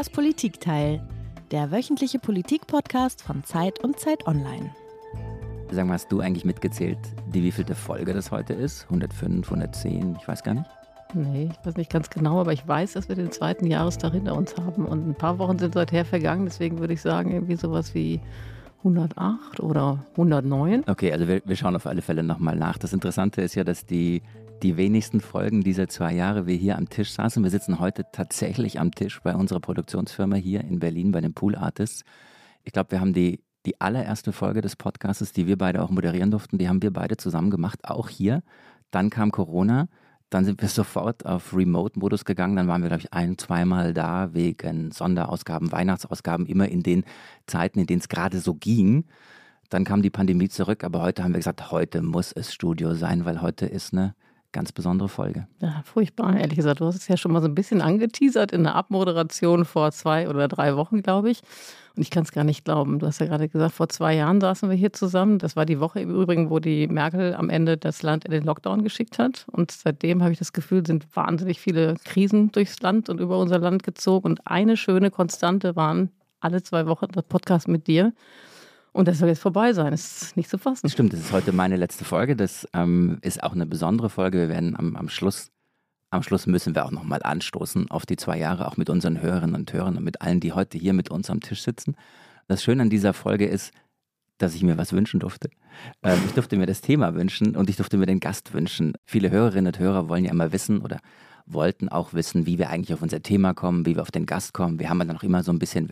Das Politikteil, der wöchentliche Politik-Podcast von Zeit und Zeit Online. Sag mal, hast du eigentlich mitgezählt, die wievielte Folge das heute ist? 105, 110, ich weiß gar nicht. Nee, ich weiß nicht ganz genau, aber ich weiß, dass wir den zweiten Jahrestag hinter uns haben. Und ein paar Wochen sind seither vergangen, deswegen würde ich sagen, irgendwie sowas wie 108 oder 109. Okay, also wir, wir schauen auf alle Fälle nochmal nach. Das Interessante ist ja, dass die, die wenigsten Folgen dieser zwei Jahre wir hier am Tisch saßen. Wir sitzen heute tatsächlich am Tisch bei unserer Produktionsfirma hier in Berlin bei den Pool Artists. Ich glaube, wir haben die, die allererste Folge des Podcasts, die wir beide auch moderieren durften, die haben wir beide zusammen gemacht, auch hier. Dann kam Corona. Dann sind wir sofort auf Remote-Modus gegangen. Dann waren wir, glaube ich, ein, zweimal da wegen Sonderausgaben, Weihnachtsausgaben, immer in den Zeiten, in denen es gerade so ging. Dann kam die Pandemie zurück, aber heute haben wir gesagt, heute muss es Studio sein, weil heute ist eine ganz besondere Folge. Ja, furchtbar, ehrlich gesagt. Du hast es ja schon mal so ein bisschen angeteasert in der Abmoderation vor zwei oder drei Wochen, glaube ich. Und ich kann es gar nicht glauben. Du hast ja gerade gesagt, vor zwei Jahren saßen wir hier zusammen. Das war die Woche im Übrigen, wo die Merkel am Ende das Land in den Lockdown geschickt hat. Und seitdem habe ich das Gefühl, sind wahnsinnig viele Krisen durchs Land und über unser Land gezogen. Und eine schöne Konstante waren alle zwei Wochen das Podcast mit dir. Und das soll jetzt vorbei sein. Das ist nicht zu fassen. Stimmt, das ist heute meine letzte Folge. Das ähm, ist auch eine besondere Folge. Wir werden am, am Schluss am Schluss müssen wir auch nochmal anstoßen auf die zwei Jahre, auch mit unseren Hörerinnen und Hörern und mit allen, die heute hier mit uns am Tisch sitzen. Das Schöne an dieser Folge ist, dass ich mir was wünschen durfte. Ähm, ich durfte mir das Thema wünschen und ich durfte mir den Gast wünschen. Viele Hörerinnen und Hörer wollen ja immer wissen oder wollten auch wissen, wie wir eigentlich auf unser Thema kommen, wie wir auf den Gast kommen. Wir haben dann auch immer so ein bisschen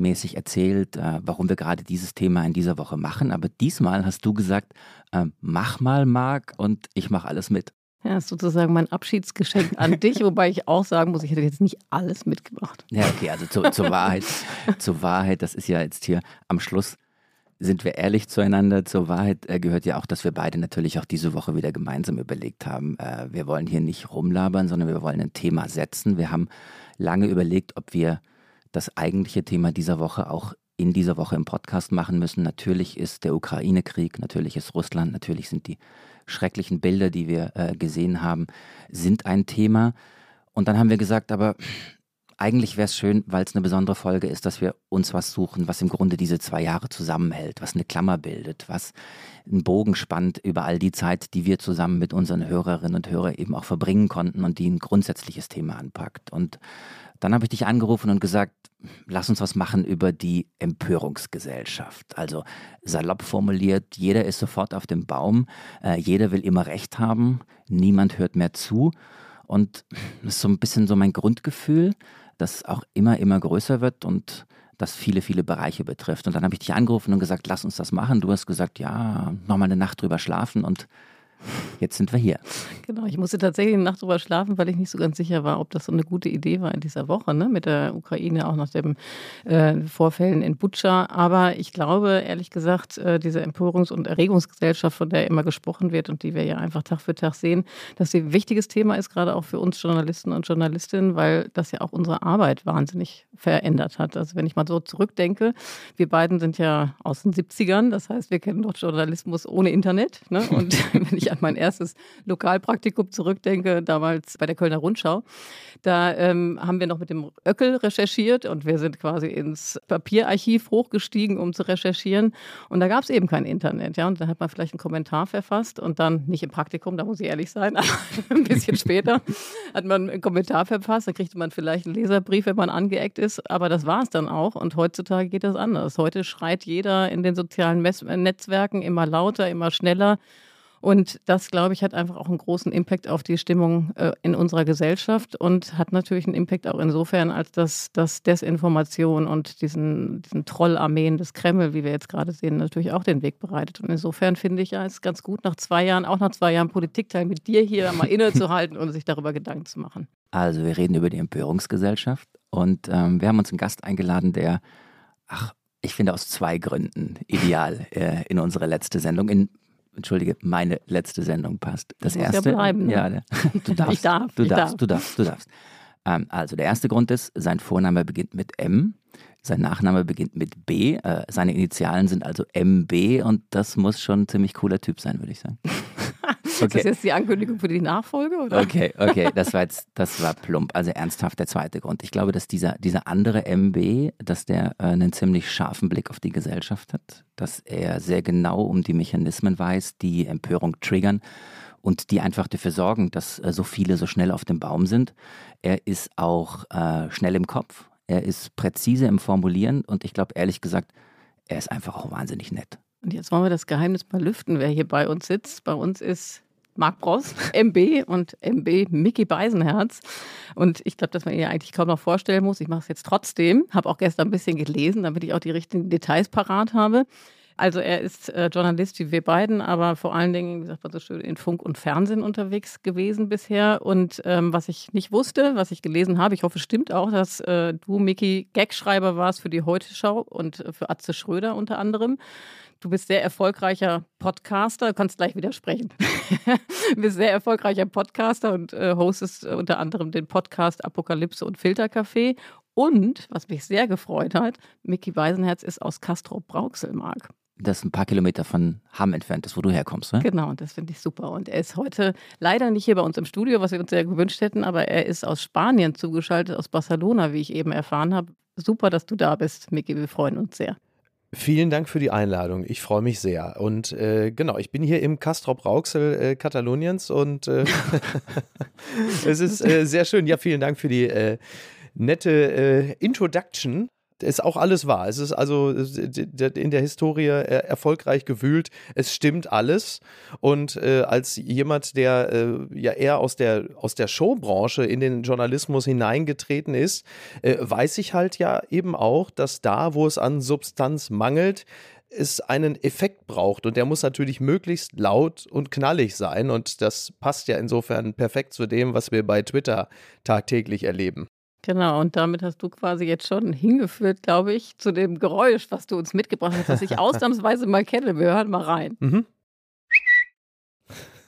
werkstattmäßig erzählt, äh, warum wir gerade dieses Thema in dieser Woche machen. Aber diesmal hast du gesagt, äh, mach mal, Marc, und ich mache alles mit. Ja, ist sozusagen mein Abschiedsgeschenk an dich, wobei ich auch sagen muss, ich hätte jetzt nicht alles mitgebracht. Ja, okay, also zu, zur Wahrheit, zur Wahrheit, das ist ja jetzt hier am Schluss, sind wir ehrlich zueinander. Zur Wahrheit äh, gehört ja auch, dass wir beide natürlich auch diese Woche wieder gemeinsam überlegt haben. Wir wollen hier nicht rumlabern, sondern wir wollen ein Thema setzen. Wir haben lange überlegt, ob wir das eigentliche Thema dieser Woche auch in dieser Woche im Podcast machen müssen. Natürlich ist der Ukraine-Krieg, natürlich ist Russland, natürlich sind die schrecklichen Bilder, die wir äh, gesehen haben, sind ein Thema. Und dann haben wir gesagt, aber eigentlich wäre es schön, weil es eine besondere Folge ist, dass wir uns was suchen, was im Grunde diese zwei Jahre zusammenhält, was eine Klammer bildet, was einen Bogen spannt über all die Zeit, die wir zusammen mit unseren Hörerinnen und Hörern eben auch verbringen konnten und die ein grundsätzliches Thema anpackt. Und dann habe ich dich angerufen und gesagt, lass uns was machen über die Empörungsgesellschaft. Also salopp formuliert, jeder ist sofort auf dem Baum, äh, jeder will immer Recht haben, niemand hört mehr zu. Und das ist so ein bisschen so mein Grundgefühl, das auch immer, immer größer wird und das viele, viele Bereiche betrifft. Und dann habe ich dich angerufen und gesagt, lass uns das machen. Du hast gesagt, ja, nochmal eine Nacht drüber schlafen und Jetzt sind wir hier. Genau, ich musste tatsächlich eine Nacht drüber schlafen, weil ich nicht so ganz sicher war, ob das so eine gute Idee war in dieser Woche, ne? mit der Ukraine, auch nach den äh, Vorfällen in Butscha. Aber ich glaube, ehrlich gesagt, äh, diese Empörungs- und Erregungsgesellschaft, von der immer gesprochen wird und die wir ja einfach Tag für Tag sehen, dass sie ein wichtiges Thema ist, gerade auch für uns Journalisten und Journalistinnen, weil das ja auch unsere Arbeit wahnsinnig verändert hat. Also wenn ich mal so zurückdenke, wir beiden sind ja aus den 70ern, das heißt, wir kennen doch Journalismus ohne Internet. Ne? Und wenn ich an mein erstes Lokalpraktikum zurückdenke, damals bei der Kölner Rundschau, da ähm, haben wir noch mit dem Öckel recherchiert und wir sind quasi ins Papierarchiv hochgestiegen, um zu recherchieren. Und da gab es eben kein Internet. Ja? Und da hat man vielleicht einen Kommentar verfasst und dann nicht im Praktikum, da muss ich ehrlich sein, aber ein bisschen später hat man einen Kommentar verfasst. Da kriegte man vielleicht einen Leserbrief, wenn man angeeckt ist. Aber das war es dann auch. Und heutzutage geht das anders. Heute schreit jeder in den sozialen Netzwerken immer lauter, immer schneller. Und das, glaube ich, hat einfach auch einen großen Impact auf die Stimmung äh, in unserer Gesellschaft und hat natürlich einen Impact auch insofern, als dass, dass Desinformation und diesen, diesen Trollarmeen des Kreml, wie wir jetzt gerade sehen, natürlich auch den Weg bereitet. Und insofern finde ich ja, es ist ganz gut, nach zwei Jahren, auch nach zwei Jahren Politikteil mit dir hier mal innezuhalten und sich darüber Gedanken zu machen. Also wir reden über die Empörungsgesellschaft und ähm, wir haben uns einen Gast eingeladen, der, ach, ich finde aus zwei Gründen ideal äh, in unsere letzte Sendung. In entschuldige, meine letzte Sendung passt. Das Muss erste. Ja bleiben, ne? ja, du darfst. ich darf. Du ich darfst, darf. du darfst, du darfst. Ähm, also der erste Grund ist, sein Vorname beginnt mit M, sein Nachname beginnt mit B, äh, seine Initialen sind also MB und das muss schon ein ziemlich cooler Typ sein, würde ich sagen. Okay. Ist das jetzt die Ankündigung für die Nachfolge? Oder? Okay, okay, das war jetzt, das war plump. Also ernsthaft der zweite Grund. Ich glaube, dass dieser, dieser andere MB, dass der äh, einen ziemlich scharfen Blick auf die Gesellschaft hat, dass er sehr genau um die Mechanismen weiß, die Empörung triggern und die einfach dafür sorgen, dass äh, so viele so schnell auf dem Baum sind. Er ist auch äh, schnell im Kopf, er ist präzise im Formulieren und ich glaube ehrlich gesagt, er ist einfach auch wahnsinnig nett. Und jetzt wollen wir das Geheimnis mal lüften, wer hier bei uns sitzt. Bei uns ist Marc Bross, MB und MB Mickey Beisenherz. Und ich glaube, dass man ihn eigentlich kaum noch vorstellen muss. Ich mache es jetzt trotzdem. Habe auch gestern ein bisschen gelesen, damit ich auch die richtigen Details parat habe. Also er ist äh, Journalist wie wir beiden, aber vor allen Dingen, wie sagt man so schön, in Funk und Fernsehen unterwegs gewesen bisher. Und ähm, was ich nicht wusste, was ich gelesen habe, ich hoffe, stimmt auch, dass äh, du, Miki, Gagschreiber warst für die Heute-Schau und für Atze Schröder unter anderem. Du bist sehr erfolgreicher Podcaster, du kannst gleich widersprechen. du bist sehr erfolgreicher Podcaster und äh, hostest unter anderem den Podcast Apokalypse und Filterkaffee. Und, was mich sehr gefreut hat, Mickey Weisenherz ist aus Castrop-Brauxel-Mark das ein paar Kilometer von Hamm entfernt ist, wo du herkommst. Ne? Genau, das finde ich super. Und er ist heute leider nicht hier bei uns im Studio, was wir uns sehr gewünscht hätten, aber er ist aus Spanien zugeschaltet, aus Barcelona, wie ich eben erfahren habe. Super, dass du da bist, Miki. Wir freuen uns sehr. Vielen Dank für die Einladung. Ich freue mich sehr. Und äh, genau, ich bin hier im Castrop Rauxel äh, Kataloniens und äh, es ist äh, sehr schön. Ja, vielen Dank für die äh, nette äh, Introduction ist auch alles wahr. Es ist also in der Historie erfolgreich gewühlt. Es stimmt alles. Und äh, als jemand, der äh, ja eher aus der, aus der Showbranche in den Journalismus hineingetreten ist, äh, weiß ich halt ja eben auch, dass da, wo es an Substanz mangelt, es einen Effekt braucht und der muss natürlich möglichst laut und knallig sein und das passt ja insofern perfekt zu dem, was wir bei Twitter tagtäglich erleben. Genau, und damit hast du quasi jetzt schon hingeführt, glaube ich, zu dem Geräusch, was du uns mitgebracht hast, das ich ausnahmsweise mal kenne. Wir hören mal rein. Mhm.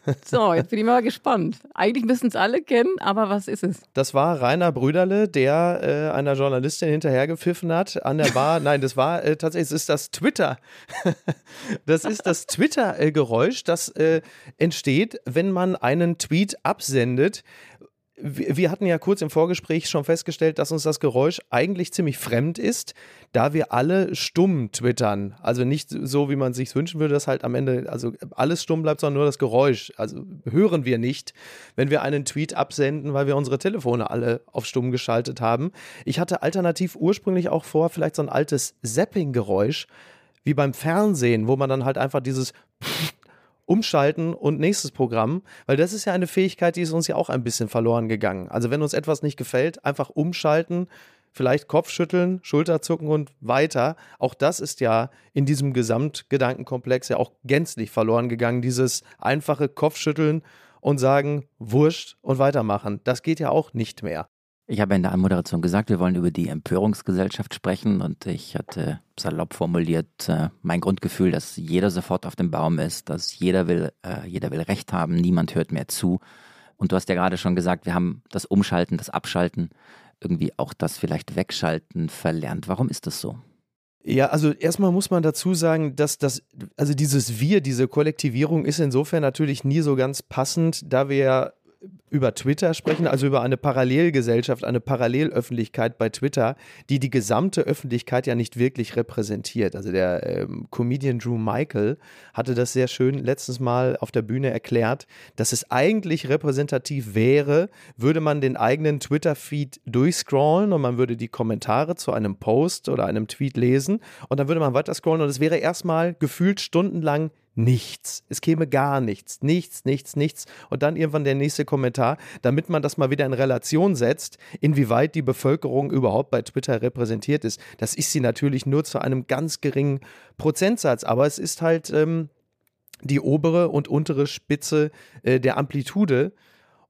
So, jetzt bin ich mal gespannt. Eigentlich müssen es alle kennen, aber was ist es? Das war Rainer Brüderle, der äh, einer Journalistin hinterhergepfiffen hat an der Bar. Nein, das war äh, tatsächlich, es ist das Twitter. das ist das Twitter-Geräusch, das äh, entsteht, wenn man einen Tweet absendet, wir hatten ja kurz im Vorgespräch schon festgestellt, dass uns das Geräusch eigentlich ziemlich fremd ist, da wir alle stumm twittern. Also nicht so, wie man sich wünschen würde, dass halt am Ende also alles stumm bleibt, sondern nur das Geräusch. Also hören wir nicht, wenn wir einen Tweet absenden, weil wir unsere Telefone alle auf stumm geschaltet haben. Ich hatte alternativ ursprünglich auch vor, vielleicht so ein altes Zapping-Geräusch wie beim Fernsehen, wo man dann halt einfach dieses umschalten und nächstes Programm, weil das ist ja eine Fähigkeit, die ist uns ja auch ein bisschen verloren gegangen. Also wenn uns etwas nicht gefällt, einfach umschalten, vielleicht Kopfschütteln, Schulterzucken und weiter. Auch das ist ja in diesem Gesamtgedankenkomplex ja auch gänzlich verloren gegangen, dieses einfache Kopfschütteln und sagen, wurscht und weitermachen. Das geht ja auch nicht mehr. Ich habe in der Anmoderation gesagt, wir wollen über die Empörungsgesellschaft sprechen und ich hatte salopp formuliert äh, mein Grundgefühl, dass jeder sofort auf dem Baum ist, dass jeder will, äh, jeder will Recht haben, niemand hört mehr zu. Und du hast ja gerade schon gesagt, wir haben das Umschalten, das Abschalten, irgendwie auch das vielleicht Wegschalten verlernt. Warum ist das so? Ja, also erstmal muss man dazu sagen, dass das, also dieses Wir, diese Kollektivierung ist insofern natürlich nie so ganz passend, da wir ja über Twitter sprechen, also über eine Parallelgesellschaft, eine Parallelöffentlichkeit bei Twitter, die die gesamte Öffentlichkeit ja nicht wirklich repräsentiert. Also der ähm, Comedian Drew Michael hatte das sehr schön letztens mal auf der Bühne erklärt, dass es eigentlich repräsentativ wäre, würde man den eigenen Twitter-Feed durchscrollen und man würde die Kommentare zu einem Post oder einem Tweet lesen und dann würde man weiter scrollen und es wäre erstmal gefühlt stundenlang nichts. Es käme gar nichts. Nichts, nichts, nichts. Und dann irgendwann der nächste Kommentar, damit man das mal wieder in Relation setzt, inwieweit die Bevölkerung überhaupt bei Twitter repräsentiert ist. Das ist sie natürlich nur zu einem ganz geringen Prozentsatz. Aber es ist halt ähm, die obere und untere Spitze äh, der Amplitude.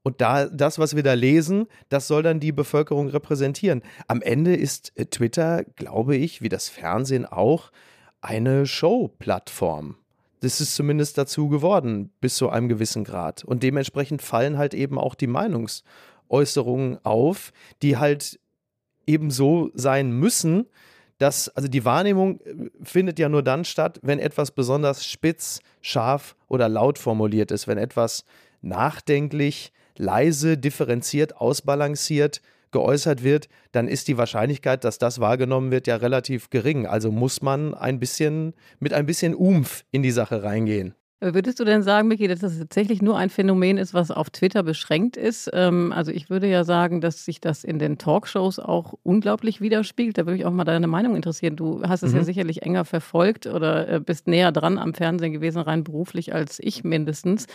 Und da, das, was wir da lesen, das soll dann die Bevölkerung repräsentieren. Am Ende ist äh, Twitter, glaube ich, wie das Fernsehen auch, eine Show-Plattform das ist zumindest dazu geworden, bis zu einem gewissen Grad. Und dementsprechend fallen halt eben auch die Meinungsäußerungen auf, die halt eben so sein müssen, dass, also die Wahrnehmung äh, findet ja nur dann statt, wenn etwas besonders spitz, scharf oder laut formuliert ist, wenn etwas nachdenklich, leise, differenziert, ausbalanciert geäußert wird, dann ist die Wahrscheinlichkeit, dass das wahrgenommen wird, ja relativ gering. Also muss man ein bisschen mit ein bisschen Umf in die Sache reingehen. Würdest du denn sagen, Miki, dass das tatsächlich nur ein Phänomen ist, was auf Twitter beschränkt ist? Ähm, also ich würde ja sagen, dass sich das in den Talkshows auch unglaublich widerspiegelt. Da würde mich auch mal deine Meinung interessieren. Du hast es mhm. ja sicherlich enger verfolgt oder äh, bist näher dran am Fernsehen gewesen, rein beruflich als ich mindestens.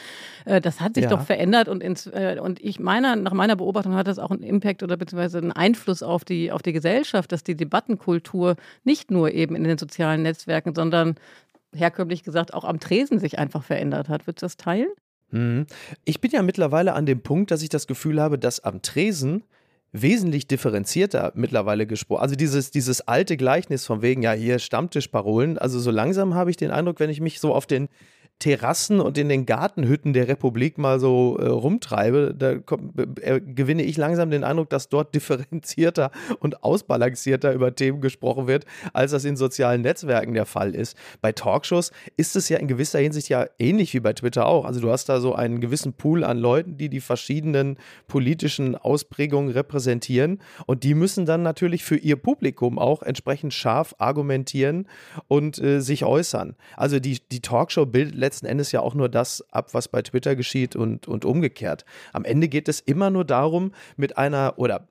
Äh, das hat sich ja. doch verändert und, ins, äh, und ich meine, nach meiner Beobachtung hat das auch einen Impact oder beziehungsweise einen Einfluss auf die, auf die Gesellschaft, dass die Debattenkultur nicht nur eben in den sozialen Netzwerken, sondern herkömmlich gesagt auch am Tresen sich einfach verändert hat. Würdest du das teilen? Mhm. Ich bin ja mittlerweile an dem Punkt, dass ich das Gefühl habe, dass am Tresen wesentlich differenzierter mittlerweile gesprochen. Also dieses, dieses alte Gleichnis von wegen, ja, hier Stammtischparolen. Also so langsam habe ich den Eindruck, wenn ich mich so auf den Terrassen und in den Gartenhütten der Republik mal so äh, rumtreibe, da komm, äh, gewinne ich langsam den Eindruck, dass dort differenzierter und ausbalancierter über Themen gesprochen wird, als das in sozialen Netzwerken der Fall ist. Bei Talkshows ist es ja in gewisser Hinsicht ja ähnlich wie bei Twitter auch. Also du hast da so einen gewissen Pool an Leuten, die die verschiedenen politischen Ausprägungen repräsentieren und die müssen dann natürlich für ihr Publikum auch entsprechend scharf argumentieren und äh, sich äußern. Also die, die Talkshow bildet letzten Endes ja auch nur das ab, was bei Twitter geschieht und, und umgekehrt. Am Ende geht es immer nur darum, mit einer oder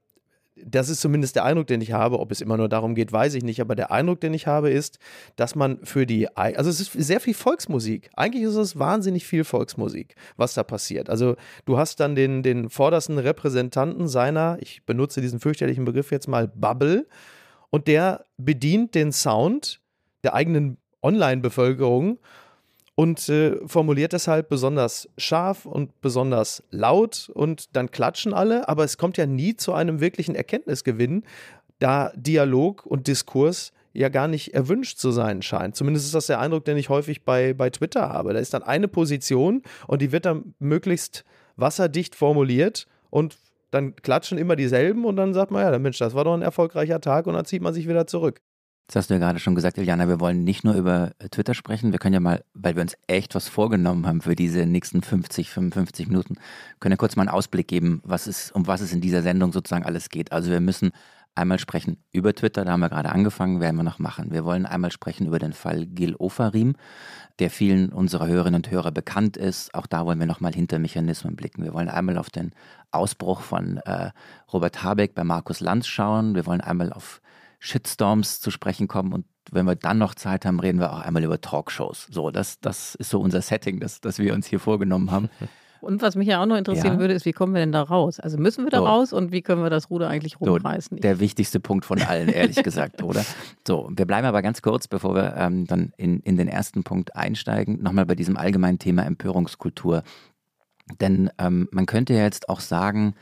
das ist zumindest der Eindruck, den ich habe. Ob es immer nur darum geht, weiß ich nicht. Aber der Eindruck, den ich habe, ist, dass man für die, also es ist sehr viel Volksmusik. Eigentlich ist es wahnsinnig viel Volksmusik, was da passiert. Also du hast dann den, den vordersten Repräsentanten seiner, ich benutze diesen fürchterlichen Begriff jetzt mal, Bubble. Und der bedient den Sound der eigenen Online-Bevölkerung und äh, formuliert deshalb besonders scharf und besonders laut und dann klatschen alle, aber es kommt ja nie zu einem wirklichen Erkenntnisgewinn, da Dialog und Diskurs ja gar nicht erwünscht zu sein scheint. Zumindest ist das der Eindruck, den ich häufig bei, bei Twitter habe. Da ist dann eine Position und die wird dann möglichst wasserdicht formuliert und dann klatschen immer dieselben und dann sagt man, ja, Mensch, das war doch ein erfolgreicher Tag und dann zieht man sich wieder zurück. Das hast du ja gerade schon gesagt, Iliana, wir wollen nicht nur über äh, Twitter sprechen, wir können ja mal, weil wir uns echt was vorgenommen haben für diese nächsten 50, 55 Minuten, können ja kurz mal einen Ausblick geben, was ist, um was es in dieser Sendung sozusagen alles geht. Also wir müssen einmal sprechen über Twitter, da haben wir gerade angefangen, werden wir noch machen. Wir wollen einmal sprechen über den Fall Gil Ofarim, der vielen unserer Hörerinnen und Hörer bekannt ist. Auch da wollen wir nochmal hinter Mechanismen blicken. Wir wollen einmal auf den Ausbruch von äh, Robert Habeck bei Markus Lanz schauen. Wir wollen einmal auf Shitstorms zu sprechen kommen und wenn wir dann noch Zeit haben, reden wir auch einmal über Talkshows. So, das, das ist so unser Setting, das, das wir uns hier vorgenommen haben. Und was mich ja auch noch interessieren ja. würde, ist, wie kommen wir denn da raus? Also müssen wir da so. raus und wie können wir das Ruder eigentlich rumreißen? So, der wichtigste Punkt von allen, ehrlich gesagt, oder? So, wir bleiben aber ganz kurz, bevor wir ähm, dann in, in den ersten Punkt einsteigen, nochmal bei diesem allgemeinen Thema Empörungskultur. Denn ähm, man könnte ja jetzt auch sagen,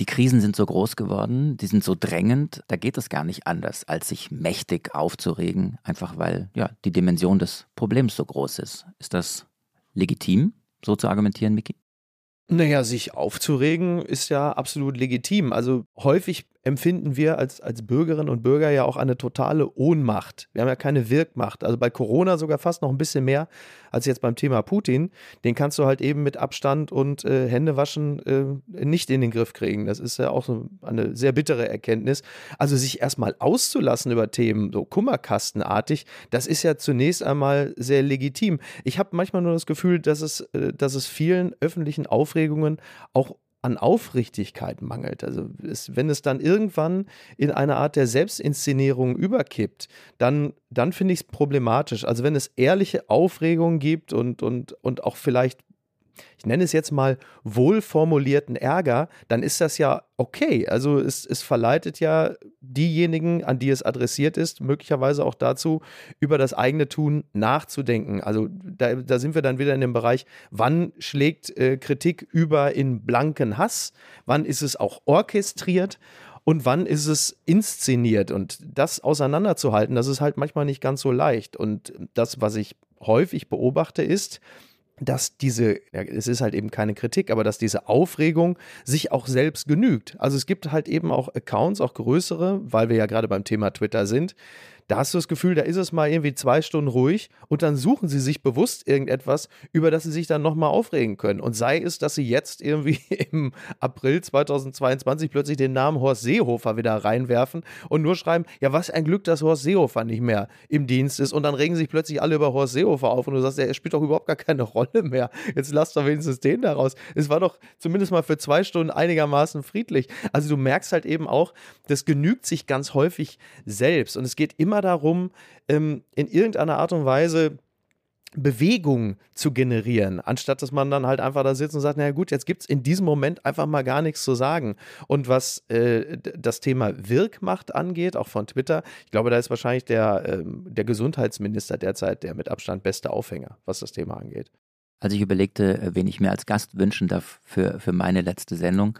die Krisen sind so groß geworden, die sind so drängend, da geht es gar nicht anders, als sich mächtig aufzuregen, einfach weil ja, die Dimension des Problems so groß ist. Ist das legitim, so zu argumentieren, Miki? Naja, sich aufzuregen ist ja absolut legitim. Also häufig empfinden wir als, als Bürgerinnen und Bürger ja auch eine totale Ohnmacht. Wir haben ja keine Wirkmacht. Also bei Corona sogar fast noch ein bisschen mehr als jetzt beim Thema Putin. Den kannst du halt eben mit Abstand und äh, Händewaschen äh, nicht in den Griff kriegen. Das ist ja auch so eine sehr bittere Erkenntnis. Also sich erstmal auszulassen über Themen, so Kummerkastenartig, das ist ja zunächst einmal sehr legitim. Ich habe manchmal nur das Gefühl, dass es, äh, dass es vielen öffentlichen Aufregungen auch an Aufrichtigkeit mangelt. Also es, wenn es dann irgendwann in eine Art der Selbstinszenierung überkippt, dann, dann finde ich es problematisch. Also wenn es ehrliche Aufregung gibt und, und, und auch vielleicht ich nenne es jetzt mal wohlformulierten Ärger, dann ist das ja okay. Also es, es verleitet ja diejenigen, an die es adressiert ist, möglicherweise auch dazu, über das eigene Tun nachzudenken. Also da, da sind wir dann wieder in dem Bereich, wann schlägt äh, Kritik über in blanken Hass, wann ist es auch orchestriert und wann ist es inszeniert. Und das auseinanderzuhalten, das ist halt manchmal nicht ganz so leicht. Und das, was ich häufig beobachte, ist, dass diese, ja, es ist halt eben keine Kritik, aber dass diese Aufregung sich auch selbst genügt. Also es gibt halt eben auch Accounts, auch größere, weil wir ja gerade beim Thema Twitter sind, da hast du das Gefühl, da ist es mal irgendwie zwei Stunden ruhig und dann suchen sie sich bewusst irgendetwas, über das sie sich dann nochmal aufregen können. Und sei es, dass sie jetzt irgendwie im April 2022 plötzlich den Namen Horst Seehofer wieder reinwerfen und nur schreiben, ja, was ein Glück, dass Horst Seehofer nicht mehr im Dienst ist. Und dann regen sich plötzlich alle über Horst Seehofer auf und du sagst, er spielt doch überhaupt gar keine Rolle mehr. Jetzt lass doch wenigstens den daraus. Es war doch zumindest mal für zwei Stunden einigermaßen friedlich. Also du merkst halt eben auch, das genügt sich ganz häufig selbst und es geht immer darum, ähm, in irgendeiner Art und Weise Bewegung zu generieren, anstatt dass man dann halt einfach da sitzt und sagt, naja gut, jetzt gibt es in diesem Moment einfach mal gar nichts zu sagen. Und was äh, das Thema Wirkmacht angeht, auch von Twitter, ich glaube, da ist wahrscheinlich der, äh, der Gesundheitsminister derzeit der mit Abstand beste Aufhänger, was das Thema angeht. Also ich überlegte, äh, wen ich mir als Gast wünschen darf für, für meine letzte Sendung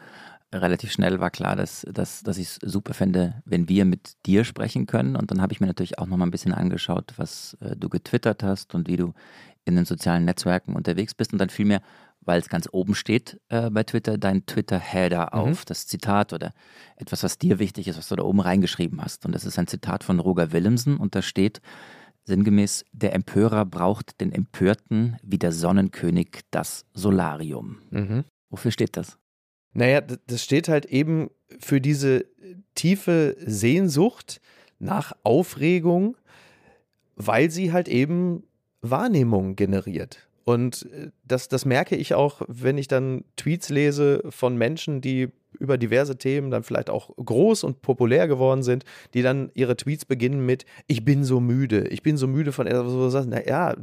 relativ schnell war klar, dass, dass, dass ich es super fände, wenn wir mit dir sprechen können. Und dann habe ich mir natürlich auch nochmal ein bisschen angeschaut, was äh, du getwittert hast und wie du in den sozialen Netzwerken unterwegs bist. Und dann fiel mir, weil es ganz oben steht äh, bei Twitter, dein Twitter-Header mhm. auf, das Zitat oder etwas, was dir wichtig ist, was du da oben reingeschrieben hast. Und das ist ein Zitat von Roger Willemsen und da steht sinngemäß, der Empörer braucht den Empörten wie der Sonnenkönig das Solarium. Mhm. Wofür steht das? Naja, das steht halt eben für diese tiefe Sehnsucht nach Aufregung, weil sie halt eben Wahrnehmung generiert. Und äh, das, das merke ich auch, wenn ich dann Tweets lese von Menschen, die über diverse Themen dann vielleicht auch groß und populär geworden sind, die dann ihre Tweets beginnen mit Ich bin so müde, ich bin so müde von etwas, wo du sagst, naja,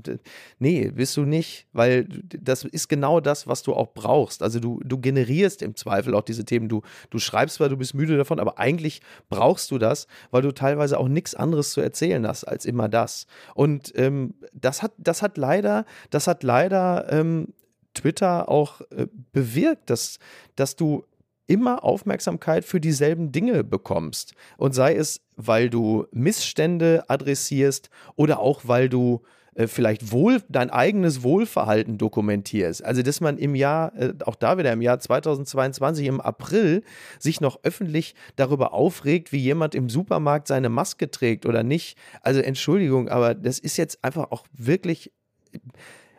nee, bist du nicht, weil das ist genau das, was du auch brauchst. Also du, du generierst im Zweifel auch diese Themen. Du, du schreibst zwar, du bist müde davon, aber eigentlich brauchst du das, weil du teilweise auch nichts anderes zu erzählen hast als immer das. Und ähm, das hat, das hat leider, das hat leider ähm, Twitter auch äh, bewirkt, dass, dass du immer Aufmerksamkeit für dieselben Dinge bekommst. Und sei es, weil du Missstände adressierst oder auch weil du äh, vielleicht wohl dein eigenes Wohlverhalten dokumentierst. Also, dass man im Jahr, äh, auch da wieder im Jahr 2022 im April sich noch öffentlich darüber aufregt, wie jemand im Supermarkt seine Maske trägt oder nicht. Also, Entschuldigung, aber das ist jetzt einfach auch wirklich,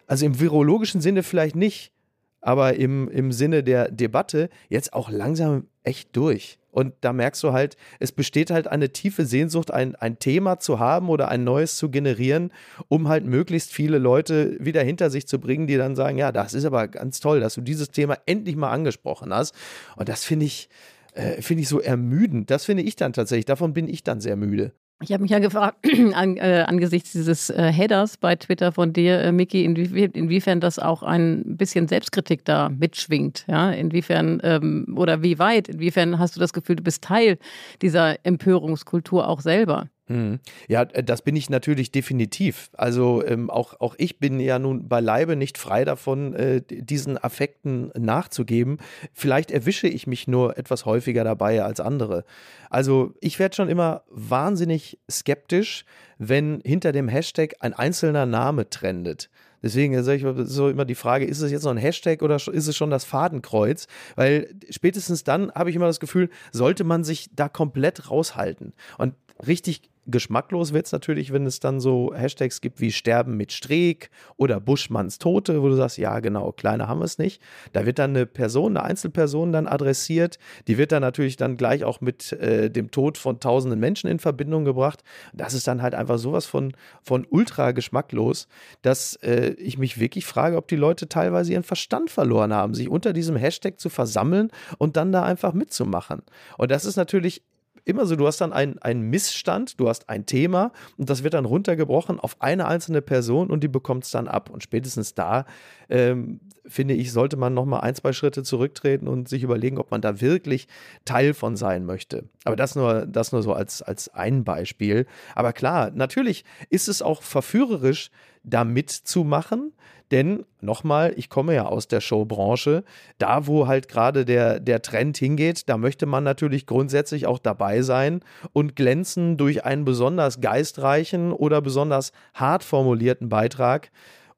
also im virologischen Sinne vielleicht nicht, aber im, im Sinne der Debatte jetzt auch langsam echt durch. Und da merkst du halt, es besteht halt eine tiefe Sehnsucht, ein, ein Thema zu haben oder ein neues zu generieren, um halt möglichst viele Leute wieder hinter sich zu bringen, die dann sagen, ja, das ist aber ganz toll, dass du dieses Thema endlich mal angesprochen hast. Und das finde ich, äh, finde ich so ermüdend. Das finde ich dann tatsächlich, davon bin ich dann sehr müde. Ich habe mich ja gefragt, an, äh, angesichts dieses äh, Headers bei Twitter von dir, äh, Miki, inwie inwiefern das auch ein bisschen Selbstkritik da mitschwingt. Ja? Inwiefern ähm, oder wie weit, inwiefern hast du das Gefühl, du bist Teil dieser Empörungskultur auch selber? Mhm. Ja, äh, das bin ich natürlich definitiv. Also ähm, auch, auch ich bin ja nun beileibe nicht frei davon, äh, diesen Affekten nachzugeben. Vielleicht erwische ich mich nur etwas häufiger dabei als andere. Also ich werde schon immer wahnsinnig skeptisch, wenn hinter dem Hashtag ein einzelner Name trendet. Deswegen ich so immer die Frage, ist es jetzt noch ein Hashtag oder ist es schon das Fadenkreuz? Weil spätestens dann habe ich immer das Gefühl, sollte man sich da komplett raushalten. Und richtig Geschmacklos wird es natürlich, wenn es dann so Hashtags gibt wie Sterben mit Streeck oder Buschmanns Tote, wo du sagst, ja genau, kleiner haben wir es nicht. Da wird dann eine Person, eine Einzelperson dann adressiert. Die wird dann natürlich dann gleich auch mit äh, dem Tod von tausenden Menschen in Verbindung gebracht. Das ist dann halt einfach sowas von, von ultra geschmacklos, dass äh, ich mich wirklich frage, ob die Leute teilweise ihren Verstand verloren haben, sich unter diesem Hashtag zu versammeln und dann da einfach mitzumachen. Und das ist natürlich immer so, du hast dann einen Missstand, du hast ein Thema und das wird dann runtergebrochen auf eine einzelne Person und die bekommt es dann ab. Und spätestens da, ähm, finde ich, sollte man nochmal ein, zwei Schritte zurücktreten und sich überlegen, ob man da wirklich Teil von sein möchte. Aber das nur, das nur so als, als ein Beispiel. Aber klar, natürlich ist es auch verführerisch, da mitzumachen. Denn nochmal, ich komme ja aus der Showbranche. Da, wo halt gerade der, der Trend hingeht, da möchte man natürlich grundsätzlich auch dabei sein und glänzen durch einen besonders geistreichen oder besonders hart formulierten Beitrag.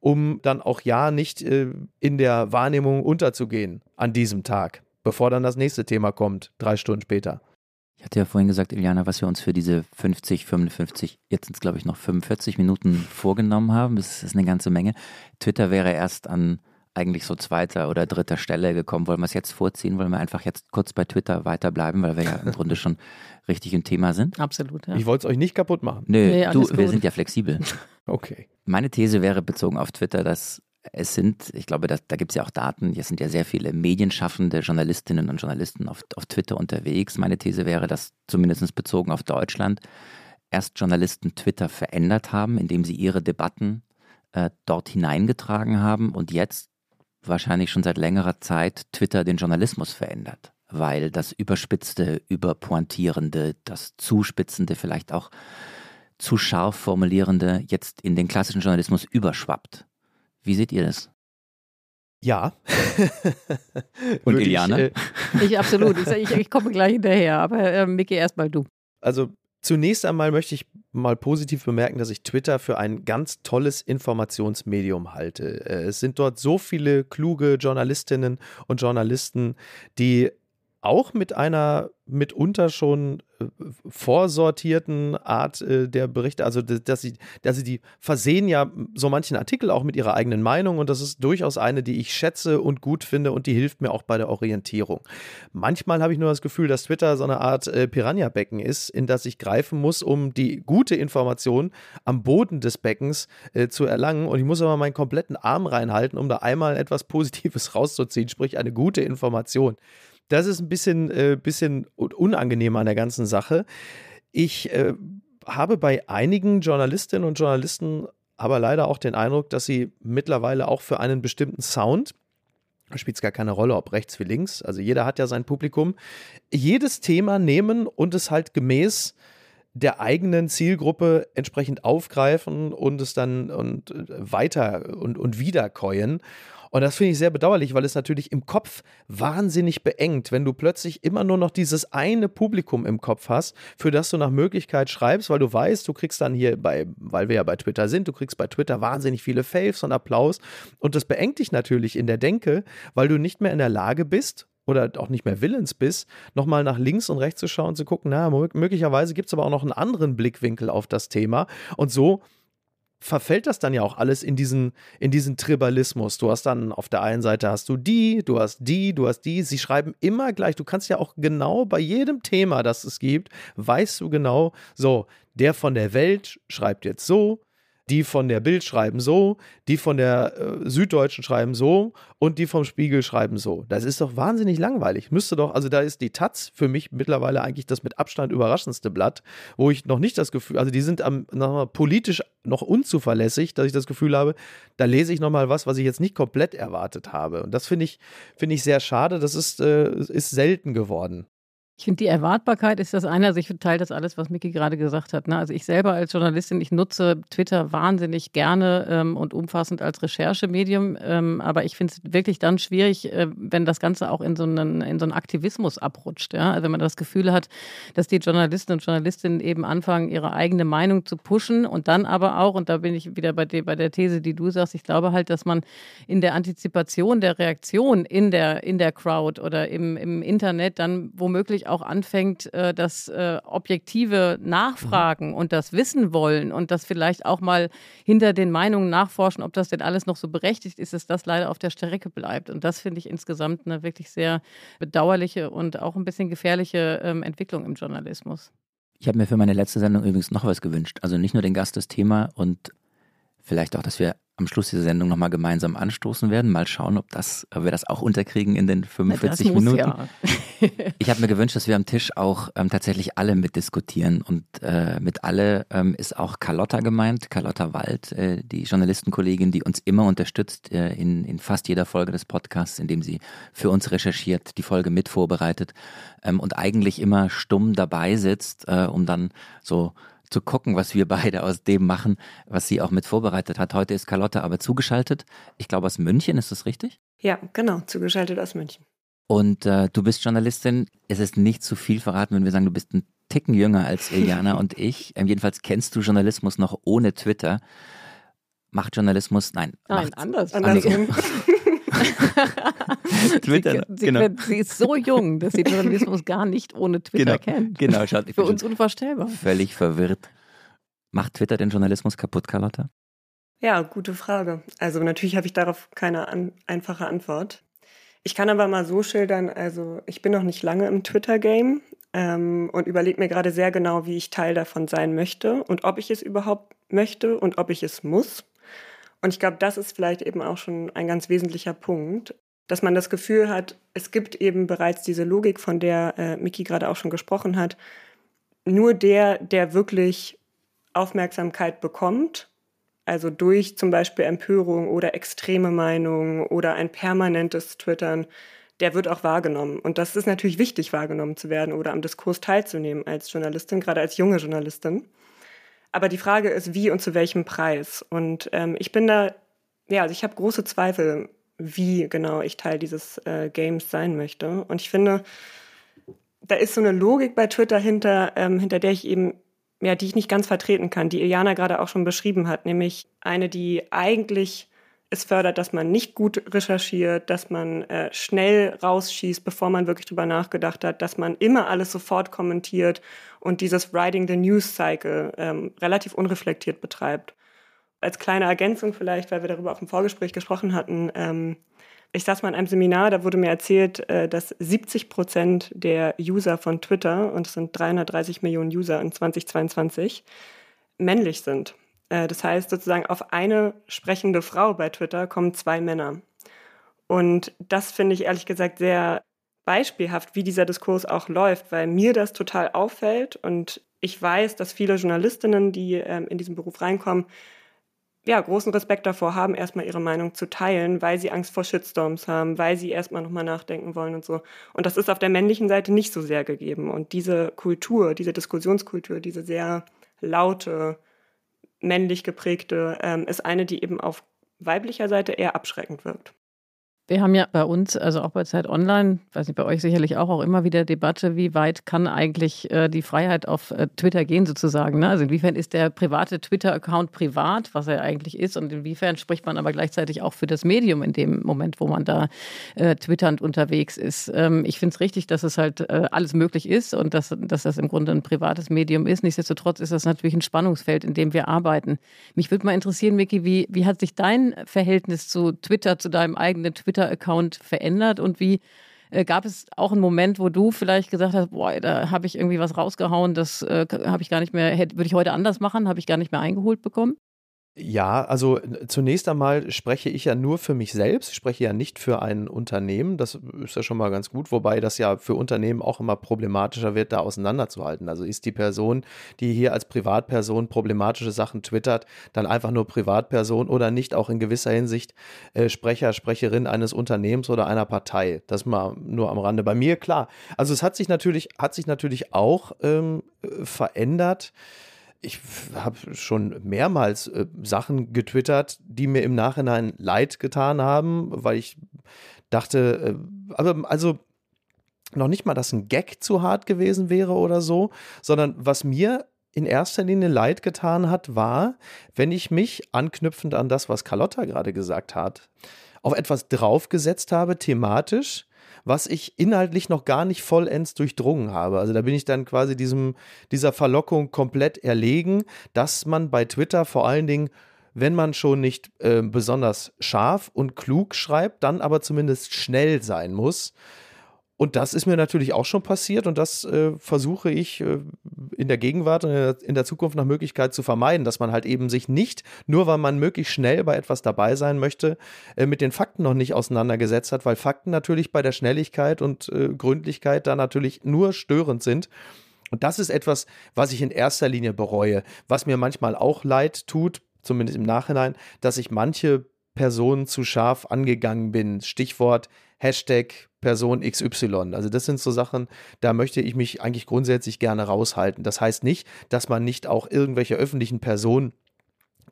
um dann auch ja nicht äh, in der Wahrnehmung unterzugehen an diesem Tag, bevor dann das nächste Thema kommt, drei Stunden später. Ich hatte ja vorhin gesagt, Iliana, was wir uns für diese 50, 55, jetzt sind es glaube ich noch 45 Minuten vorgenommen haben. Das ist eine ganze Menge. Twitter wäre erst an eigentlich so zweiter oder dritter Stelle gekommen. Wollen wir es jetzt vorziehen? Wollen wir einfach jetzt kurz bei Twitter weiterbleiben, weil wir ja im Grunde schon richtig im Thema sind? Absolut, ja. Ich wollte es euch nicht kaputt machen. Nö, nee, du, wir sind ja flexibel. okay. Meine These wäre bezogen auf Twitter, dass es sind, ich glaube, da, da gibt es ja auch Daten, es sind ja sehr viele medienschaffende Journalistinnen und Journalisten auf, auf Twitter unterwegs. Meine These wäre, dass zumindest bezogen auf Deutschland erst Journalisten Twitter verändert haben, indem sie ihre Debatten äh, dort hineingetragen haben und jetzt wahrscheinlich schon seit längerer Zeit Twitter den Journalismus verändert, weil das Überspitzte, Überpointierende, das Zuspitzende, vielleicht auch zu scharf formulierende jetzt in den klassischen Journalismus überschwappt. Wie seht ihr das? Ja. Und Iliane? Ich, äh, ich absolut. Ich, ich, ich, komme gleich hinterher, aber äh, Micky, erstmal du. Also Zunächst einmal möchte ich mal positiv bemerken, dass ich Twitter für ein ganz tolles Informationsmedium halte. Äh, es sind dort so viele kluge Journalistinnen und Journalisten, die auch mit einer mitunter schon äh, vorsortierten Art äh, der Berichte, also dass sie, dass sie die versehen ja so manchen Artikel auch mit ihrer eigenen Meinung und das ist durchaus eine, die ich schätze und gut finde und die hilft mir auch bei der Orientierung. Manchmal habe ich nur das Gefühl, dass Twitter so eine Art äh, Piranha-Becken ist, in das ich greifen muss, um die gute Information am Boden des Beckens zu erlangen und ich muss aber meinen kompletten Arm reinhalten, um da einmal etwas Positives rauszuziehen, sprich eine gute Information. Das ist ein bisschen, äh, bisschen unangenehm an der ganzen Sache. Ich äh, habe bei einigen Journalistinnen und Journalisten aber leider auch den Eindruck, dass sie mittlerweile auch für einen bestimmten Sound spielt es gar keine Rolle, ob rechts wie links. Also jeder hat ja sein Publikum. Jedes Thema nehmen und es halt gemäß der eigenen Zielgruppe entsprechend aufgreifen und es dann und äh, weiter und, und wiederkäuen. Und das finde ich sehr bedauerlich, weil es natürlich im Kopf wahnsinnig beengt, wenn du plötzlich immer nur noch dieses eine Publikum im Kopf hast, für das du nach Möglichkeit schreibst, weil du weißt, du kriegst dann hier bei, weil wir ja bei Twitter sind, du kriegst bei Twitter wahnsinnig viele Faves und Applaus. Und das beengt dich natürlich in der Denke, weil du nicht mehr in der Lage bist, oder auch nicht mehr willens bist, nochmal nach links und rechts zu schauen zu gucken, na, möglicherweise gibt es aber auch noch einen anderen Blickwinkel auf das Thema. Und so verfällt das dann ja auch alles in diesen, in diesen Tribalismus. Du hast dann auf der einen Seite hast du die, du hast die, du hast die. Sie schreiben immer gleich. Du kannst ja auch genau bei jedem Thema, das es gibt, weißt du genau, so, der von der Welt schreibt jetzt so, die von der Bild schreiben so, die von der äh, Süddeutschen schreiben so und die vom Spiegel schreiben so. Das ist doch wahnsinnig langweilig. Müsste doch, also da ist die Taz für mich mittlerweile eigentlich das mit Abstand überraschendste Blatt, wo ich noch nicht das Gefühl, also die sind am, mal, politisch noch unzuverlässig, dass ich das Gefühl habe, da lese ich nochmal was, was ich jetzt nicht komplett erwartet habe. Und das finde ich, finde ich sehr schade. Das ist, äh, ist selten geworden. Ich finde, die Erwartbarkeit ist das eine. Also ich teile das alles, was Miki gerade gesagt hat. Ne? Also ich selber als Journalistin, ich nutze Twitter wahnsinnig gerne ähm, und umfassend als Recherchemedium. Ähm, aber ich finde es wirklich dann schwierig, äh, wenn das Ganze auch in so, einen, in so einen Aktivismus abrutscht. Ja? Also wenn man das Gefühl hat, dass die Journalisten und Journalistinnen eben anfangen, ihre eigene Meinung zu pushen und dann aber auch, und da bin ich wieder bei, der, bei der These, die du sagst, ich glaube halt, dass man in der Antizipation der Reaktion in der, in der Crowd oder im, im Internet dann womöglich auch auch anfängt, äh, das äh, objektive Nachfragen mhm. und das Wissen wollen und das vielleicht auch mal hinter den Meinungen nachforschen, ob das denn alles noch so berechtigt ist, dass das leider auf der Strecke bleibt. Und das finde ich insgesamt eine wirklich sehr bedauerliche und auch ein bisschen gefährliche ähm, Entwicklung im Journalismus. Ich habe mir für meine letzte Sendung übrigens noch was gewünscht. Also nicht nur den Gast das Thema und vielleicht auch, dass wir am Schluss dieser Sendung nochmal gemeinsam anstoßen werden. Mal schauen, ob, das, ob wir das auch unterkriegen in den 45 Na, Minuten. Ja. ich habe mir gewünscht, dass wir am Tisch auch ähm, tatsächlich alle mitdiskutieren. Und äh, mit alle ähm, ist auch Carlotta gemeint, Carlotta Wald, äh, die Journalistenkollegin, die uns immer unterstützt äh, in, in fast jeder Folge des Podcasts, indem sie für uns recherchiert, die Folge mit vorbereitet ähm, und eigentlich immer stumm dabei sitzt, äh, um dann so zu gucken, was wir beide aus dem machen, was sie auch mit vorbereitet hat. Heute ist Carlotta aber zugeschaltet. Ich glaube aus München, ist das richtig? Ja, genau, zugeschaltet aus München. Und äh, du bist Journalistin. Es ist nicht zu viel verraten, wenn wir sagen, du bist ein Ticken jünger als Iliana und ich. Ähm, jedenfalls kennst du Journalismus noch ohne Twitter. Macht Journalismus, nein. Nein, macht, anders. Andersrum. Twitter, sie, sie, genau. sie ist so jung, dass sie Journalismus gar nicht ohne Twitter Genau, kennt. genau, schaut, Für uns unvorstellbar. völlig verwirrt. Macht Twitter den Journalismus kaputt, Carlotta? Ja, gute Frage. Also natürlich habe ich darauf keine an einfache Antwort. Ich kann aber mal so schildern, also ich bin noch nicht lange im Twitter-Game ähm, und überlege mir gerade sehr genau, wie ich Teil davon sein möchte und ob ich es überhaupt möchte und ob ich es muss. Und ich glaube, das ist vielleicht eben auch schon ein ganz wesentlicher Punkt, dass man das Gefühl hat, es gibt eben bereits diese Logik, von der äh, Miki gerade auch schon gesprochen hat. Nur der, der wirklich Aufmerksamkeit bekommt, also durch zum Beispiel Empörung oder extreme Meinungen oder ein permanentes Twittern, der wird auch wahrgenommen. Und das ist natürlich wichtig, wahrgenommen zu werden oder am Diskurs teilzunehmen als Journalistin, gerade als junge Journalistin. Aber die Frage ist, wie und zu welchem Preis. Und ähm, ich bin da, ja, also ich habe große Zweifel, wie genau ich Teil dieses äh, Games sein möchte. Und ich finde, da ist so eine Logik bei Twitter hinter, ähm, hinter der ich eben, ja, die ich nicht ganz vertreten kann, die Iliana gerade auch schon beschrieben hat, nämlich eine, die eigentlich es fördert, dass man nicht gut recherchiert, dass man äh, schnell rausschießt, bevor man wirklich drüber nachgedacht hat, dass man immer alles sofort kommentiert und dieses Riding the News Cycle ähm, relativ unreflektiert betreibt. Als kleine Ergänzung vielleicht, weil wir darüber auch im Vorgespräch gesprochen hatten, ähm, ich saß mal in einem Seminar, da wurde mir erzählt, äh, dass 70 Prozent der User von Twitter, und es sind 330 Millionen User in 2022, männlich sind. Äh, das heißt sozusagen, auf eine sprechende Frau bei Twitter kommen zwei Männer. Und das finde ich ehrlich gesagt sehr beispielhaft, wie dieser Diskurs auch läuft, weil mir das total auffällt und ich weiß, dass viele Journalistinnen, die ähm, in diesen Beruf reinkommen, ja, großen Respekt davor haben, erstmal ihre Meinung zu teilen, weil sie Angst vor Shitstorms haben, weil sie erstmal nochmal nachdenken wollen und so. Und das ist auf der männlichen Seite nicht so sehr gegeben. Und diese Kultur, diese Diskussionskultur, diese sehr laute, männlich geprägte, ähm, ist eine, die eben auf weiblicher Seite eher abschreckend wirkt. Wir haben ja bei uns, also auch bei Zeit Online, weiß nicht, bei euch sicherlich auch, auch immer wieder Debatte, wie weit kann eigentlich äh, die Freiheit auf äh, Twitter gehen sozusagen. Ne? Also inwiefern ist der private Twitter-Account privat, was er eigentlich ist, und inwiefern spricht man aber gleichzeitig auch für das Medium in dem Moment, wo man da äh, twitternd unterwegs ist. Ähm, ich finde es richtig, dass es halt äh, alles möglich ist und dass, dass das im Grunde ein privates Medium ist. Nichtsdestotrotz ist das natürlich ein Spannungsfeld, in dem wir arbeiten. Mich würde mal interessieren, Miki, wie, wie hat sich dein Verhältnis zu Twitter, zu deinem eigenen Twitter Twitter-Account verändert und wie äh, gab es auch einen Moment, wo du vielleicht gesagt hast, boah, da habe ich irgendwie was rausgehauen, das äh, habe ich gar nicht mehr, würde ich heute anders machen, habe ich gar nicht mehr eingeholt bekommen? Ja, also zunächst einmal spreche ich ja nur für mich selbst, spreche ja nicht für ein Unternehmen, das ist ja schon mal ganz gut, wobei das ja für Unternehmen auch immer problematischer wird, da auseinanderzuhalten. Also ist die Person, die hier als Privatperson problematische Sachen twittert, dann einfach nur Privatperson oder nicht auch in gewisser Hinsicht äh, Sprecher, Sprecherin eines Unternehmens oder einer Partei. Das mal nur am Rande. Bei mir, klar. Also es hat sich natürlich, hat sich natürlich auch ähm, verändert ich habe schon mehrmals äh, Sachen getwittert, die mir im Nachhinein leid getan haben, weil ich dachte, äh, aber also noch nicht mal, dass ein Gag zu hart gewesen wäre oder so, sondern was mir in erster Linie leid getan hat, war, wenn ich mich anknüpfend an das, was Carlotta gerade gesagt hat, auf etwas draufgesetzt habe, thematisch, was ich inhaltlich noch gar nicht vollends durchdrungen habe. Also da bin ich dann quasi diesem, dieser Verlockung komplett erlegen, dass man bei Twitter vor allen Dingen wenn man schon nicht äh, besonders scharf und klug schreibt, dann aber zumindest schnell sein muss. Und das ist mir natürlich auch schon passiert und das äh, versuche ich äh, in der Gegenwart und in der Zukunft nach Möglichkeit zu vermeiden, dass man halt eben sich nicht, nur weil man möglichst schnell bei etwas dabei sein möchte, äh, mit den Fakten noch nicht auseinandergesetzt hat, weil Fakten natürlich bei der Schnelligkeit und äh, Gründlichkeit da natürlich nur störend sind. Und das ist etwas, was ich in erster Linie bereue, was mir manchmal auch leid tut, zumindest im Nachhinein, dass ich manche Personen zu scharf angegangen bin. Stichwort Hashtag Person XY. Also das sind so Sachen, da möchte ich mich eigentlich grundsätzlich gerne raushalten. Das heißt nicht, dass man nicht auch irgendwelche öffentlichen Personen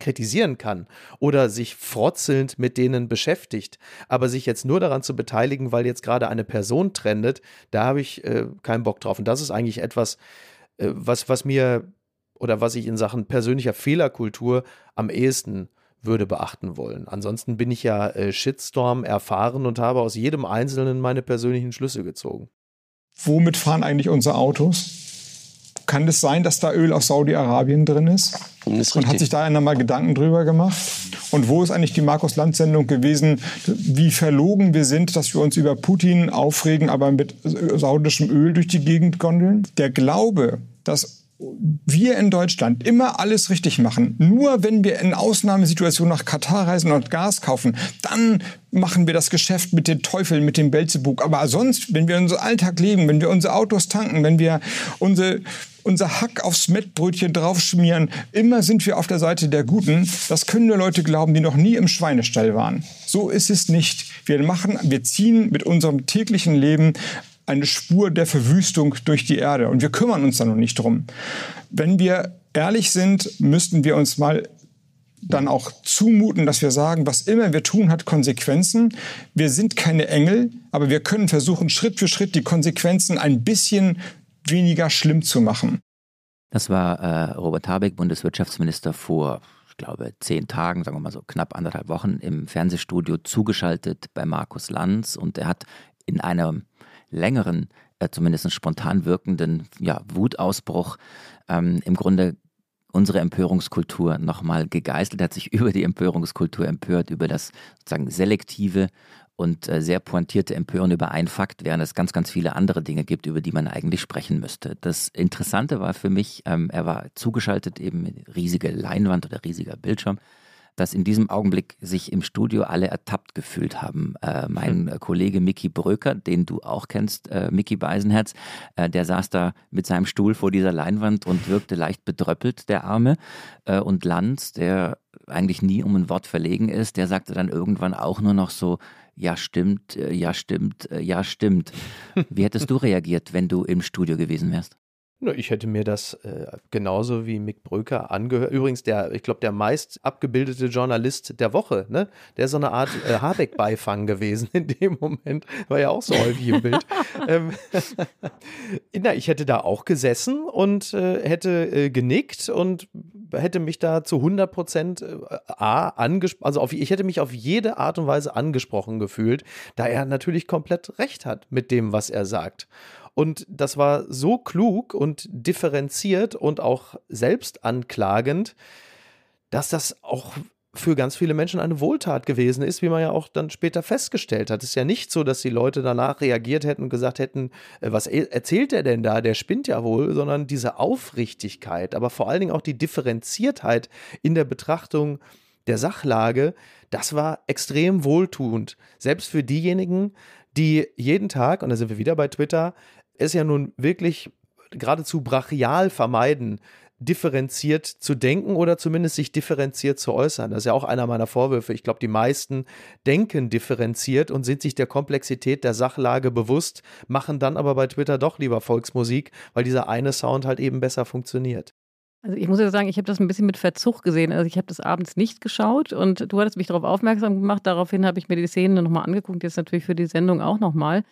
kritisieren kann oder sich frotzelnd mit denen beschäftigt. Aber sich jetzt nur daran zu beteiligen, weil jetzt gerade eine Person trendet, da habe ich äh, keinen Bock drauf. Und das ist eigentlich etwas, äh, was, was mir oder was ich in Sachen persönlicher Fehlerkultur am ehesten würde beachten wollen. Ansonsten bin ich ja äh, Shitstorm erfahren und habe aus jedem Einzelnen meine persönlichen Schlüsse gezogen. Womit fahren eigentlich unsere Autos? Kann es sein, dass da Öl aus Saudi-Arabien drin ist? ist und hat sich da einer mal Gedanken drüber gemacht? Und wo ist eigentlich die Markus-Land-Sendung gewesen, wie verlogen wir sind, dass wir uns über Putin aufregen, aber mit saudischem Öl durch die Gegend gondeln? Der Glaube, dass wir in Deutschland immer alles richtig machen. Nur wenn wir in Ausnahmesituationen nach Katar reisen und Gas kaufen, dann machen wir das Geschäft mit den Teufeln, mit dem Belzebub. Aber sonst, wenn wir unseren Alltag leben, wenn wir unsere Autos tanken, wenn wir unsere unser Hack aufs Mettbrötchen draufschmieren. Immer sind wir auf der Seite der Guten. Das können nur Leute glauben, die noch nie im Schweinestall waren. So ist es nicht. Wir machen, wir ziehen mit unserem täglichen Leben eine Spur der Verwüstung durch die Erde. Und wir kümmern uns da noch nicht drum. Wenn wir ehrlich sind, müssten wir uns mal dann auch zumuten, dass wir sagen, was immer wir tun, hat Konsequenzen. Wir sind keine Engel, aber wir können versuchen, Schritt für Schritt die Konsequenzen ein bisschen weniger schlimm zu machen. Das war äh, Robert Habeck, Bundeswirtschaftsminister, vor, ich glaube, zehn Tagen, sagen wir mal so knapp anderthalb Wochen im Fernsehstudio zugeschaltet bei Markus Lanz und er hat in einem längeren, äh, zumindest spontan wirkenden ja, Wutausbruch ähm, im Grunde unsere Empörungskultur nochmal gegeißelt, hat sich über die Empörungskultur empört, über das sozusagen selektive und äh, sehr pointierte Empören über einen Fakt, während es ganz, ganz viele andere Dinge gibt, über die man eigentlich sprechen müsste. Das Interessante war für mich, ähm, er war zugeschaltet eben riesige Leinwand oder riesiger Bildschirm dass in diesem Augenblick sich im Studio alle ertappt gefühlt haben. Äh, mein hm. Kollege Mickey Bröker, den du auch kennst, äh, Mickey Beisenherz, äh, der saß da mit seinem Stuhl vor dieser Leinwand und wirkte leicht bedröppelt, der Arme. Äh, und Lanz, der eigentlich nie um ein Wort verlegen ist, der sagte dann irgendwann auch nur noch so, ja stimmt, äh, ja stimmt, äh, ja stimmt. Wie hättest du reagiert, wenn du im Studio gewesen wärst? Ich hätte mir das äh, genauso wie Mick Bröker angehört. Übrigens, der, ich glaube, der meist abgebildete Journalist der Woche, ne? Der ist so eine Art äh, Habeck-Beifang gewesen in dem Moment. War ja auch so häufig im Bild. ähm, na, ich hätte da auch gesessen und äh, hätte äh, genickt und hätte mich da zu 100 Prozent äh, A, angesprochen, also auf, ich hätte mich auf jede Art und Weise angesprochen gefühlt, da er natürlich komplett recht hat mit dem, was er sagt. Und das war so klug und differenziert und auch selbst anklagend, dass das auch für ganz viele Menschen eine Wohltat gewesen ist, wie man ja auch dann später festgestellt hat. Es ist ja nicht so, dass die Leute danach reagiert hätten und gesagt hätten, äh, was e-, erzählt er denn da, der spinnt ja wohl, sondern diese Aufrichtigkeit, aber vor allen Dingen auch die Differenziertheit in der Betrachtung der Sachlage, das war extrem wohltuend. Selbst für diejenigen, die jeden Tag, und da sind wir wieder bei Twitter, es ja nun wirklich geradezu brachial vermeiden, differenziert zu denken oder zumindest sich differenziert zu äußern. Das ist ja auch einer meiner Vorwürfe. Ich glaube, die meisten denken differenziert und sind sich der Komplexität der Sachlage bewusst, machen dann aber bei Twitter doch lieber Volksmusik, weil dieser eine Sound halt eben besser funktioniert. Also ich muss ja sagen, ich habe das ein bisschen mit Verzug gesehen. Also ich habe das abends nicht geschaut und du hattest mich darauf aufmerksam gemacht. Daraufhin habe ich mir die Szenen nochmal angeguckt, jetzt natürlich für die Sendung auch nochmal.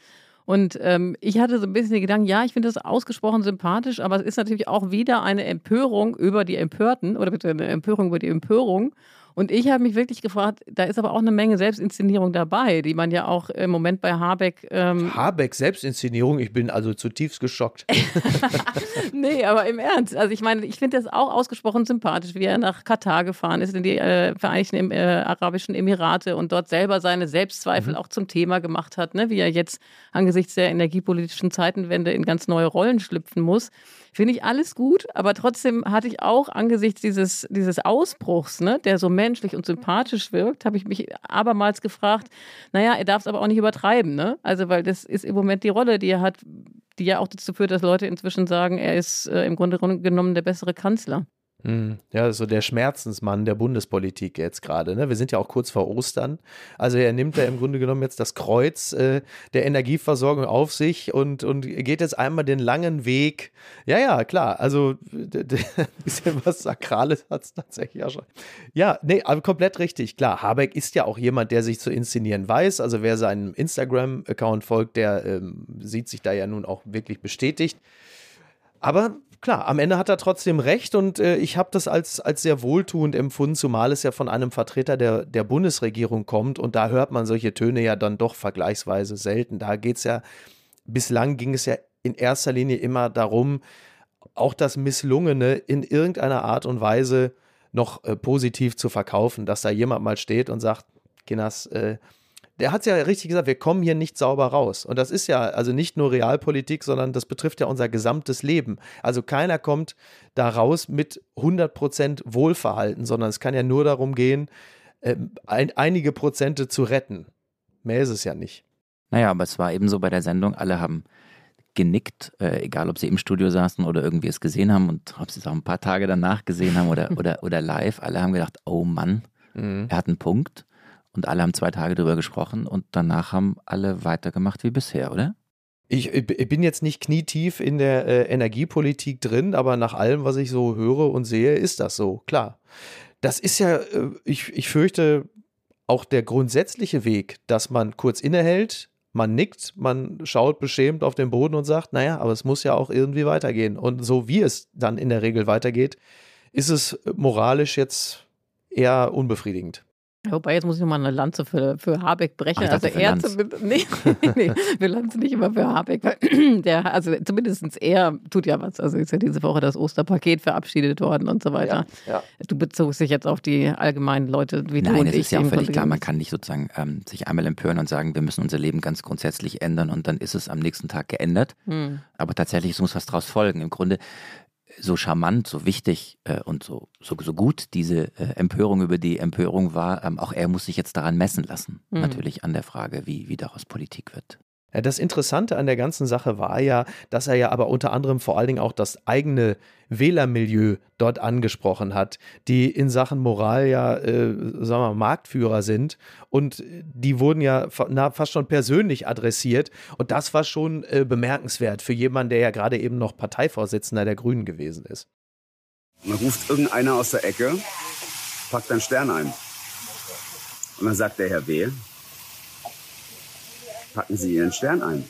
Und ähm, ich hatte so ein bisschen den Gedanken, ja, ich finde das ausgesprochen sympathisch, aber es ist natürlich auch wieder eine Empörung über die Empörten oder bitte eine Empörung über die Empörung. Und ich habe mich wirklich gefragt, da ist aber auch eine Menge Selbstinszenierung dabei, die man ja auch im Moment bei Habeck. Ähm Habeck Selbstinszenierung, ich bin also zutiefst geschockt. nee, aber im Ernst. Also ich meine, ich finde das auch ausgesprochen sympathisch, wie er nach Katar gefahren ist, in die äh, Vereinigten äh, Arabischen Emirate und dort selber seine Selbstzweifel mhm. auch zum Thema gemacht hat, ne? wie er jetzt angesichts der energiepolitischen Zeitenwende in ganz neue Rollen schlüpfen muss. Finde ich alles gut, aber trotzdem hatte ich auch angesichts dieses, dieses Ausbruchs, ne, der so menschlich und sympathisch wirkt, habe ich mich abermals gefragt, naja, er darf es aber auch nicht übertreiben, ne? Also, weil das ist im Moment die Rolle, die er hat, die ja auch dazu führt, dass Leute inzwischen sagen, er ist äh, im Grunde genommen der bessere Kanzler. Hm. Ja, so der Schmerzensmann der Bundespolitik jetzt gerade. Ne? Wir sind ja auch kurz vor Ostern. Also er nimmt ja im Grunde genommen jetzt das Kreuz äh, der Energieversorgung auf sich und, und geht jetzt einmal den langen Weg. Ja, ja, klar. Also ein bisschen was Sakrales hat es tatsächlich auch schon. Ja, nee, aber komplett richtig. Klar, Habeck ist ja auch jemand, der sich zu inszenieren weiß. Also wer seinem Instagram-Account folgt, der ähm, sieht sich da ja nun auch wirklich bestätigt. Aber klar, am Ende hat er trotzdem recht und äh, ich habe das als, als sehr wohltuend empfunden, zumal es ja von einem Vertreter der, der Bundesregierung kommt und da hört man solche Töne ja dann doch vergleichsweise selten. Da geht es ja, bislang ging es ja in erster Linie immer darum, auch das Misslungene in irgendeiner Art und Weise noch äh, positiv zu verkaufen, dass da jemand mal steht und sagt, Kinas, äh, der hat es ja richtig gesagt, wir kommen hier nicht sauber raus. Und das ist ja also nicht nur Realpolitik, sondern das betrifft ja unser gesamtes Leben. Also keiner kommt da raus mit 100% Wohlverhalten, sondern es kann ja nur darum gehen, äh, ein, einige Prozente zu retten. Mehr ist es ja nicht. Naja, aber es war eben so bei der Sendung, alle haben genickt, äh, egal ob sie im Studio saßen oder irgendwie es gesehen haben und ob sie es auch ein paar Tage danach gesehen haben oder, oder, oder live. Alle haben gedacht, oh Mann, mhm. er hat einen Punkt. Und alle haben zwei Tage drüber gesprochen und danach haben alle weitergemacht wie bisher, oder? Ich, ich bin jetzt nicht knietief in der äh, Energiepolitik drin, aber nach allem, was ich so höre und sehe, ist das so, klar. Das ist ja, äh, ich, ich fürchte, auch der grundsätzliche Weg, dass man kurz innehält, man nickt, man schaut beschämt auf den Boden und sagt, naja, aber es muss ja auch irgendwie weitergehen. Und so wie es dann in der Regel weitergeht, ist es moralisch jetzt eher unbefriedigend. Wobei, jetzt muss ich nochmal eine Lanze für, für Habeck brechen. Ach, also er zumindest, nee, nee, wir lanzen nicht immer für Habeck, weil der, also zumindest er tut ja was. Also ist ja diese Woche das Osterpaket verabschiedet worden und so weiter. Ja, ja. Du bezogst dich jetzt auf die allgemeinen Leute wie Nein, du und es ich. ist ja auch völlig klar, man kann nicht sozusagen ähm, sich einmal empören und sagen, wir müssen unser Leben ganz grundsätzlich ändern und dann ist es am nächsten Tag geändert. Hm. Aber tatsächlich muss was daraus folgen. Im Grunde so charmant, so wichtig äh, und so, so, so gut diese äh, Empörung über die Empörung war, ähm, auch er muss sich jetzt daran messen lassen. Mhm. Natürlich an der Frage, wie, wie daraus Politik wird. Das Interessante an der ganzen Sache war ja, dass er ja aber unter anderem vor allen Dingen auch das eigene Wählermilieu dort angesprochen hat, die in Sachen Moral ja, äh, sagen wir mal, Marktführer sind und die wurden ja na, fast schon persönlich adressiert und das war schon äh, bemerkenswert für jemanden, der ja gerade eben noch Parteivorsitzender der Grünen gewesen ist. Dann ruft irgendeiner aus der Ecke, packt einen Stern ein. Und dann sagt der Herr W., packen Sie Ihren Stern ein.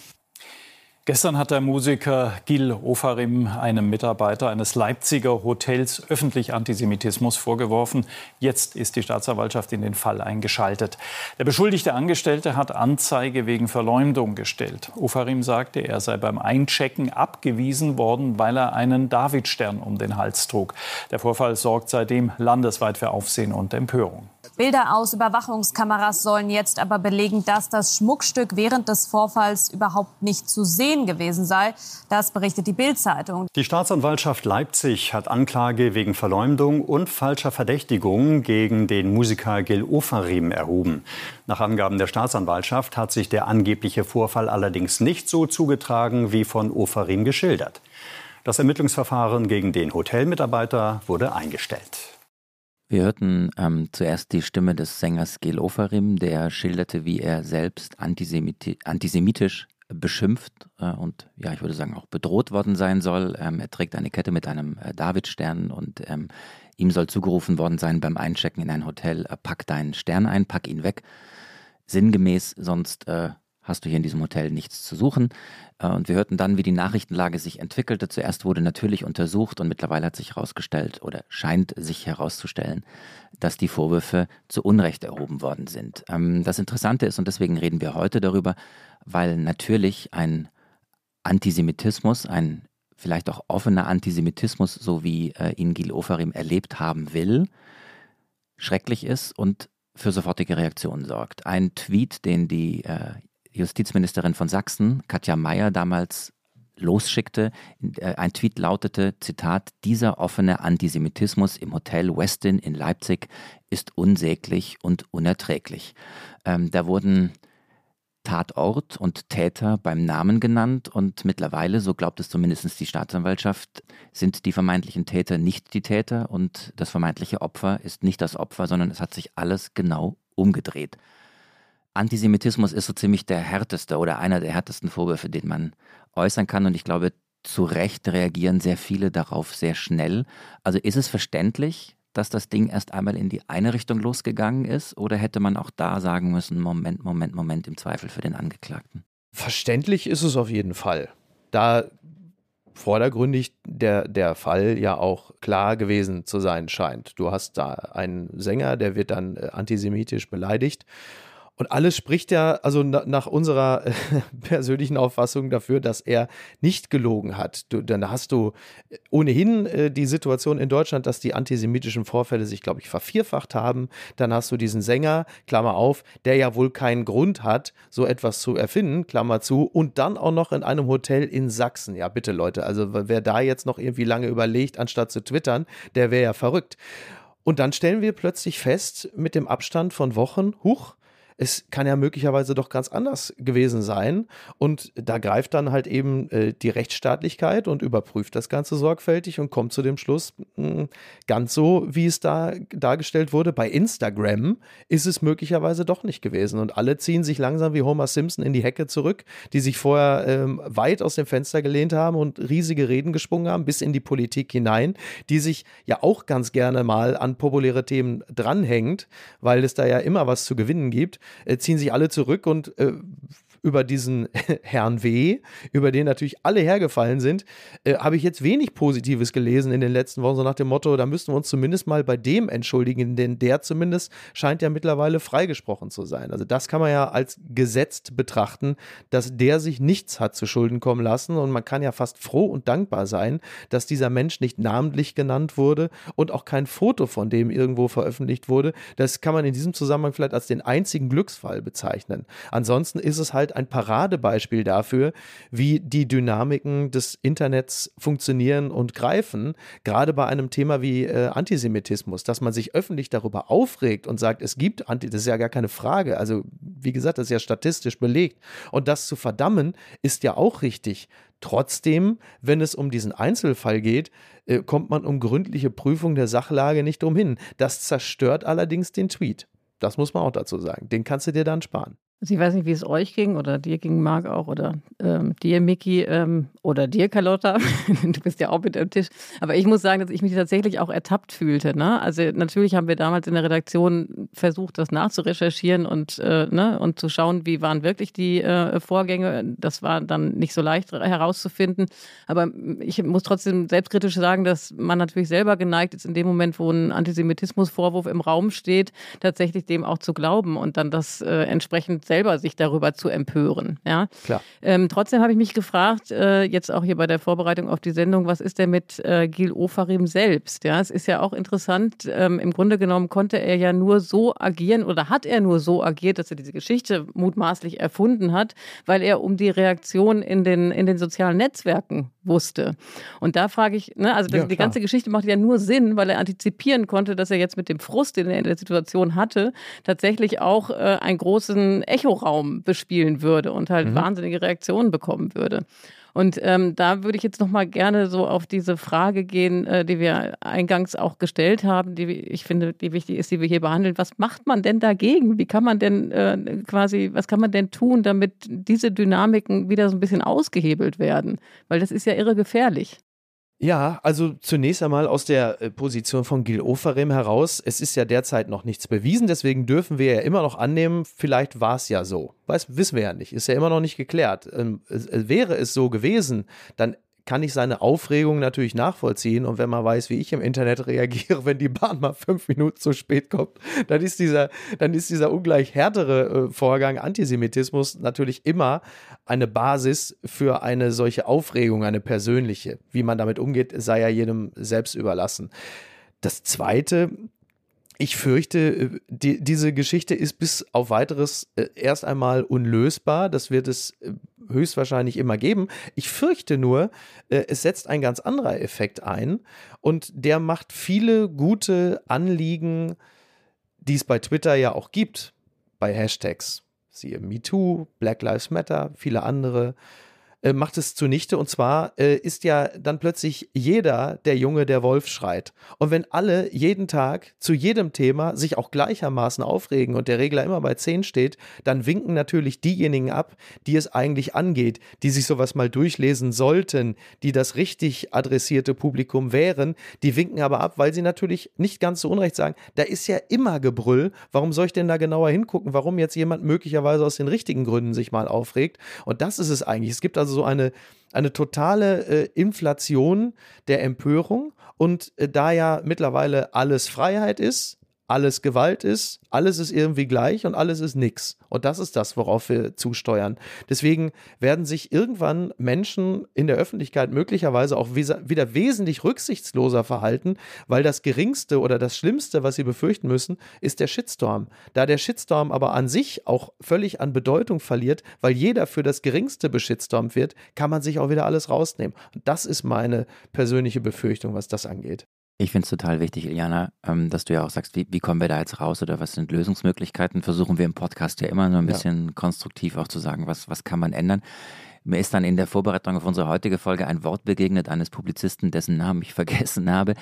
Gestern hat der Musiker Gil Ofarim einem Mitarbeiter eines Leipziger Hotels öffentlich Antisemitismus vorgeworfen. Jetzt ist die Staatsanwaltschaft in den Fall eingeschaltet. Der beschuldigte Angestellte hat Anzeige wegen Verleumdung gestellt. Ofarim sagte, er sei beim Einchecken abgewiesen worden, weil er einen Davidstern um den Hals trug. Der Vorfall sorgt seitdem landesweit für Aufsehen und Empörung. Bilder aus Überwachungskameras sollen jetzt aber belegen, dass das Schmuckstück während des Vorfalls überhaupt nicht zu sehen gewesen sei. Das berichtet die Bild-Zeitung. Die Staatsanwaltschaft Leipzig hat Anklage wegen Verleumdung und falscher Verdächtigung gegen den Musiker Gil Ofarim erhoben. Nach Angaben der Staatsanwaltschaft hat sich der angebliche Vorfall allerdings nicht so zugetragen, wie von Ofarim geschildert. Das Ermittlungsverfahren gegen den Hotelmitarbeiter wurde eingestellt. Wir hörten ähm, zuerst die Stimme des Sängers Gil Ofarim, der schilderte, wie er selbst antisemiti antisemitisch beschimpft äh, und ja, ich würde sagen auch bedroht worden sein soll. Ähm, er trägt eine Kette mit einem äh, Davidstern und ähm, ihm soll zugerufen worden sein beim Einchecken in ein Hotel, äh, pack deinen Stern ein, pack ihn weg. Sinngemäß, sonst äh, hast du hier in diesem Hotel nichts zu suchen. Äh, und wir hörten dann, wie die Nachrichtenlage sich entwickelte. Zuerst wurde natürlich untersucht und mittlerweile hat sich herausgestellt oder scheint sich herauszustellen, dass die Vorwürfe zu Unrecht erhoben worden sind. Ähm, das Interessante ist, und deswegen reden wir heute darüber, weil natürlich ein Antisemitismus, ein vielleicht auch offener Antisemitismus, so wie äh, ihn Gil Ofarim erlebt haben will, schrecklich ist und für sofortige Reaktionen sorgt. Ein Tweet, den die äh, Justizministerin von Sachsen, Katja Mayer, damals losschickte. Äh, ein Tweet lautete, Zitat, dieser offene Antisemitismus im Hotel Westin in Leipzig ist unsäglich und unerträglich. Ähm, da wurden Tatort und Täter beim Namen genannt und mittlerweile, so glaubt es zumindest die Staatsanwaltschaft, sind die vermeintlichen Täter nicht die Täter und das vermeintliche Opfer ist nicht das Opfer, sondern es hat sich alles genau umgedreht. Antisemitismus ist so ziemlich der härteste oder einer der härtesten Vorwürfe, den man äußern kann. Und ich glaube, zu Recht reagieren sehr viele darauf sehr schnell. Also ist es verständlich, dass das Ding erst einmal in die eine Richtung losgegangen ist? Oder hätte man auch da sagen müssen, Moment, Moment, Moment, im Zweifel für den Angeklagten? Verständlich ist es auf jeden Fall. Da vordergründig der, der Fall ja auch klar gewesen zu sein scheint. Du hast da einen Sänger, der wird dann äh, antisemitisch beleidigt und alles spricht ja, also na, nach unserer äh, persönlichen Auffassung dafür, dass er nicht gelogen hat. Du, dann hast du ohnehin äh, die Situation in Deutschland, dass die antisemitischen Vorfälle sich, glaube ich, vervierfacht haben. Dann hast du diesen Sänger, Klammer auf, der ja wohl keinen Grund hat, so etwas zu erfinden, Klammer zu, und dann auch noch in einem Hotel in Sachsen. Ja, bitte Leute, also wer da jetzt noch irgendwie lange überlegt, anstatt zu twittern, der wäre ja verrückt. Und dann stellen wir plötzlich fest, mit dem Abstand von Wochen, huch, es kann ja möglicherweise doch ganz anders gewesen sein. Und da greift dann halt eben äh, die Rechtsstaatlichkeit und überprüft das Ganze sorgfältig und kommt zu dem Schluss, mh, hm, ganz so, wie es da dargestellt wurde. Bei Instagram ist es möglicherweise doch nicht gewesen. Und alle ziehen sich langsam wie Homer Simpson in die Hecke zurück, die sich vorher ähm, weit aus dem Fenster gelehnt haben und riesige Reden geschwungen haben, bis in die Politik hinein, die sich ja auch ganz gerne mal an populäre Themen dranhängt, weil es da ja immer was zu gewinnen gibt äh, ziehen sich alle zurück und äh, über diesen Herrn W., über den natürlich alle hergefallen sind, äh, habe ich jetzt wenig Positives gelesen in den letzten Wochen, so nach dem Motto, da müssten wir uns zumindest mal bei dem entschuldigen, denn der zumindest scheint ja mittlerweile freigesprochen zu sein. Also das kann man ja als gesetzt betrachten, dass der sich nichts hat zu Schulden kommen lassen und man kann ja fast froh und dankbar sein, dass dieser Mensch nicht namentlich genannt wurde und auch kein Foto von dem irgendwo veröffentlicht wurde. Das kann man in diesem Zusammenhang vielleicht als den einzigen Glücksfall bezeichnen. Ansonsten ist es halt halt ein Paradebeispiel dafür, wie die Dynamiken des Internets funktionieren und greifen, gerade bei einem Thema wie äh, Antisemitismus, dass man sich öffentlich darüber aufregt und sagt, es gibt Anti, das ist ja gar keine Frage. Also, wie gesagt, das ist ja statistisch belegt. Und das zu verdammen, ist ja auch richtig. Trotzdem, wenn es um diesen Einzelfall geht, äh, kommt man um gründliche Prüfung der Sachlage nicht umhin. Das zerstört allerdings den Tweet. Das muss man auch dazu sagen. Den kannst du dir dann sparen. Also ich weiß nicht, wie es euch ging oder dir ging, Marc auch oder ähm, dir, Miki ähm, oder dir, Carlotta. du bist ja auch mit am Tisch. Aber ich muss sagen, dass ich mich tatsächlich auch ertappt fühlte. Ne? Also natürlich haben wir damals in der Redaktion versucht, das nachzurecherchieren und, äh, ne, und zu schauen, wie waren wirklich die äh, Vorgänge. Das war dann nicht so leicht herauszufinden. Aber ich muss trotzdem selbstkritisch sagen, dass man natürlich selber geneigt ist, in dem Moment, wo ein Antisemitismusvorwurf im Raum steht, tatsächlich dem auch zu glauben und dann das äh, entsprechend selber sich darüber zu empören. Ja? Klar. Ähm, trotzdem habe ich mich gefragt, äh, jetzt auch hier bei der Vorbereitung auf die Sendung, was ist denn mit äh, Gil Ofarim selbst? Ja, es ist ja auch interessant. Ähm, Im Grunde genommen konnte er ja nur so agieren oder hat er nur so agiert, dass er diese Geschichte mutmaßlich erfunden hat, weil er um die Reaktion in den, in den sozialen Netzwerken wusste. Und da frage ich, ne, also ja, die ganze Geschichte macht ja nur Sinn, weil er antizipieren konnte, dass er jetzt mit dem Frust, den er in der Situation hatte, tatsächlich auch äh, einen großen Echoraum bespielen würde und halt mhm. wahnsinnige Reaktionen bekommen würde. Und ähm, da würde ich jetzt noch mal gerne so auf diese Frage gehen, äh, die wir eingangs auch gestellt haben, die ich finde, die wichtig ist, die wir hier behandeln. Was macht man denn dagegen? Wie kann man denn äh, quasi, was kann man denn tun, damit diese Dynamiken wieder so ein bisschen ausgehebelt werden? Weil das ist ja irre gefährlich. Ja, also zunächst einmal aus der äh, Position von Gil Oferim heraus. Es ist ja derzeit noch nichts bewiesen, deswegen dürfen wir ja immer noch annehmen, vielleicht war es ja so. Weiß, wissen wir ja nicht, ist ja immer noch nicht geklärt. Ähm, wäre es so gewesen, dann kann ich seine Aufregung natürlich nachvollziehen. Und wenn man weiß, wie ich im Internet reagiere, wenn die Bahn mal fünf Minuten zu spät kommt, dann ist dieser, dann ist dieser ungleich härtere äh, Vorgang Antisemitismus natürlich immer eine Basis für eine solche Aufregung, eine persönliche. Wie man damit umgeht, sei ja jedem selbst überlassen. Das zweite, ich fürchte, äh, die, diese Geschichte ist bis auf weiteres äh, erst einmal unlösbar. Das wird es äh, höchstwahrscheinlich immer geben. Ich fürchte nur, es setzt ein ganz anderer Effekt ein und der macht viele gute Anliegen, die es bei Twitter ja auch gibt, bei Hashtags. Siehe MeToo, Black Lives Matter, viele andere äh, macht es zunichte. Und zwar äh, ist ja dann plötzlich jeder der Junge, der Wolf schreit. Und wenn alle jeden Tag zu jedem Thema sich auch gleichermaßen aufregen und der Regler immer bei 10 steht, dann winken natürlich diejenigen ab, die es eigentlich angeht, die sich sowas mal durchlesen sollten, die das richtig adressierte Publikum wären. Die winken aber ab, weil sie natürlich nicht ganz so unrecht sagen, da ist ja immer Gebrüll. Warum soll ich denn da genauer hingucken, warum jetzt jemand möglicherweise aus den richtigen Gründen sich mal aufregt? Und das ist es eigentlich. Es gibt also also so eine, eine totale äh, Inflation der Empörung. Und äh, da ja mittlerweile alles Freiheit ist, alles Gewalt ist, alles ist irgendwie gleich und alles ist nix. Und das ist das, worauf wir zusteuern. Deswegen werden sich irgendwann Menschen in der Öffentlichkeit möglicherweise auch wieder wesentlich rücksichtsloser verhalten, weil das Geringste oder das Schlimmste, was sie befürchten müssen, ist der Shitstorm. Da der Shitstorm aber an sich auch völlig an Bedeutung verliert, weil jeder für das Geringste beschitstormt wird, kann man sich auch wieder alles rausnehmen. Und das ist meine persönliche Befürchtung, was das angeht. Ich finde es total wichtig, Iliana, ähm, dass du ja auch sagst, wie, wie, kommen wir da jetzt raus oder was sind Lösungsmöglichkeiten? Versuchen wir im Podcast ja immer nur ein bisschen ja. konstruktiv auch zu sagen, was, was kann man ändern. Mir ist dann in der Vorbereitung auf unsere heutige Folge ein Wort begegnet eines Publizisten, dessen Namen ich vergessen habe.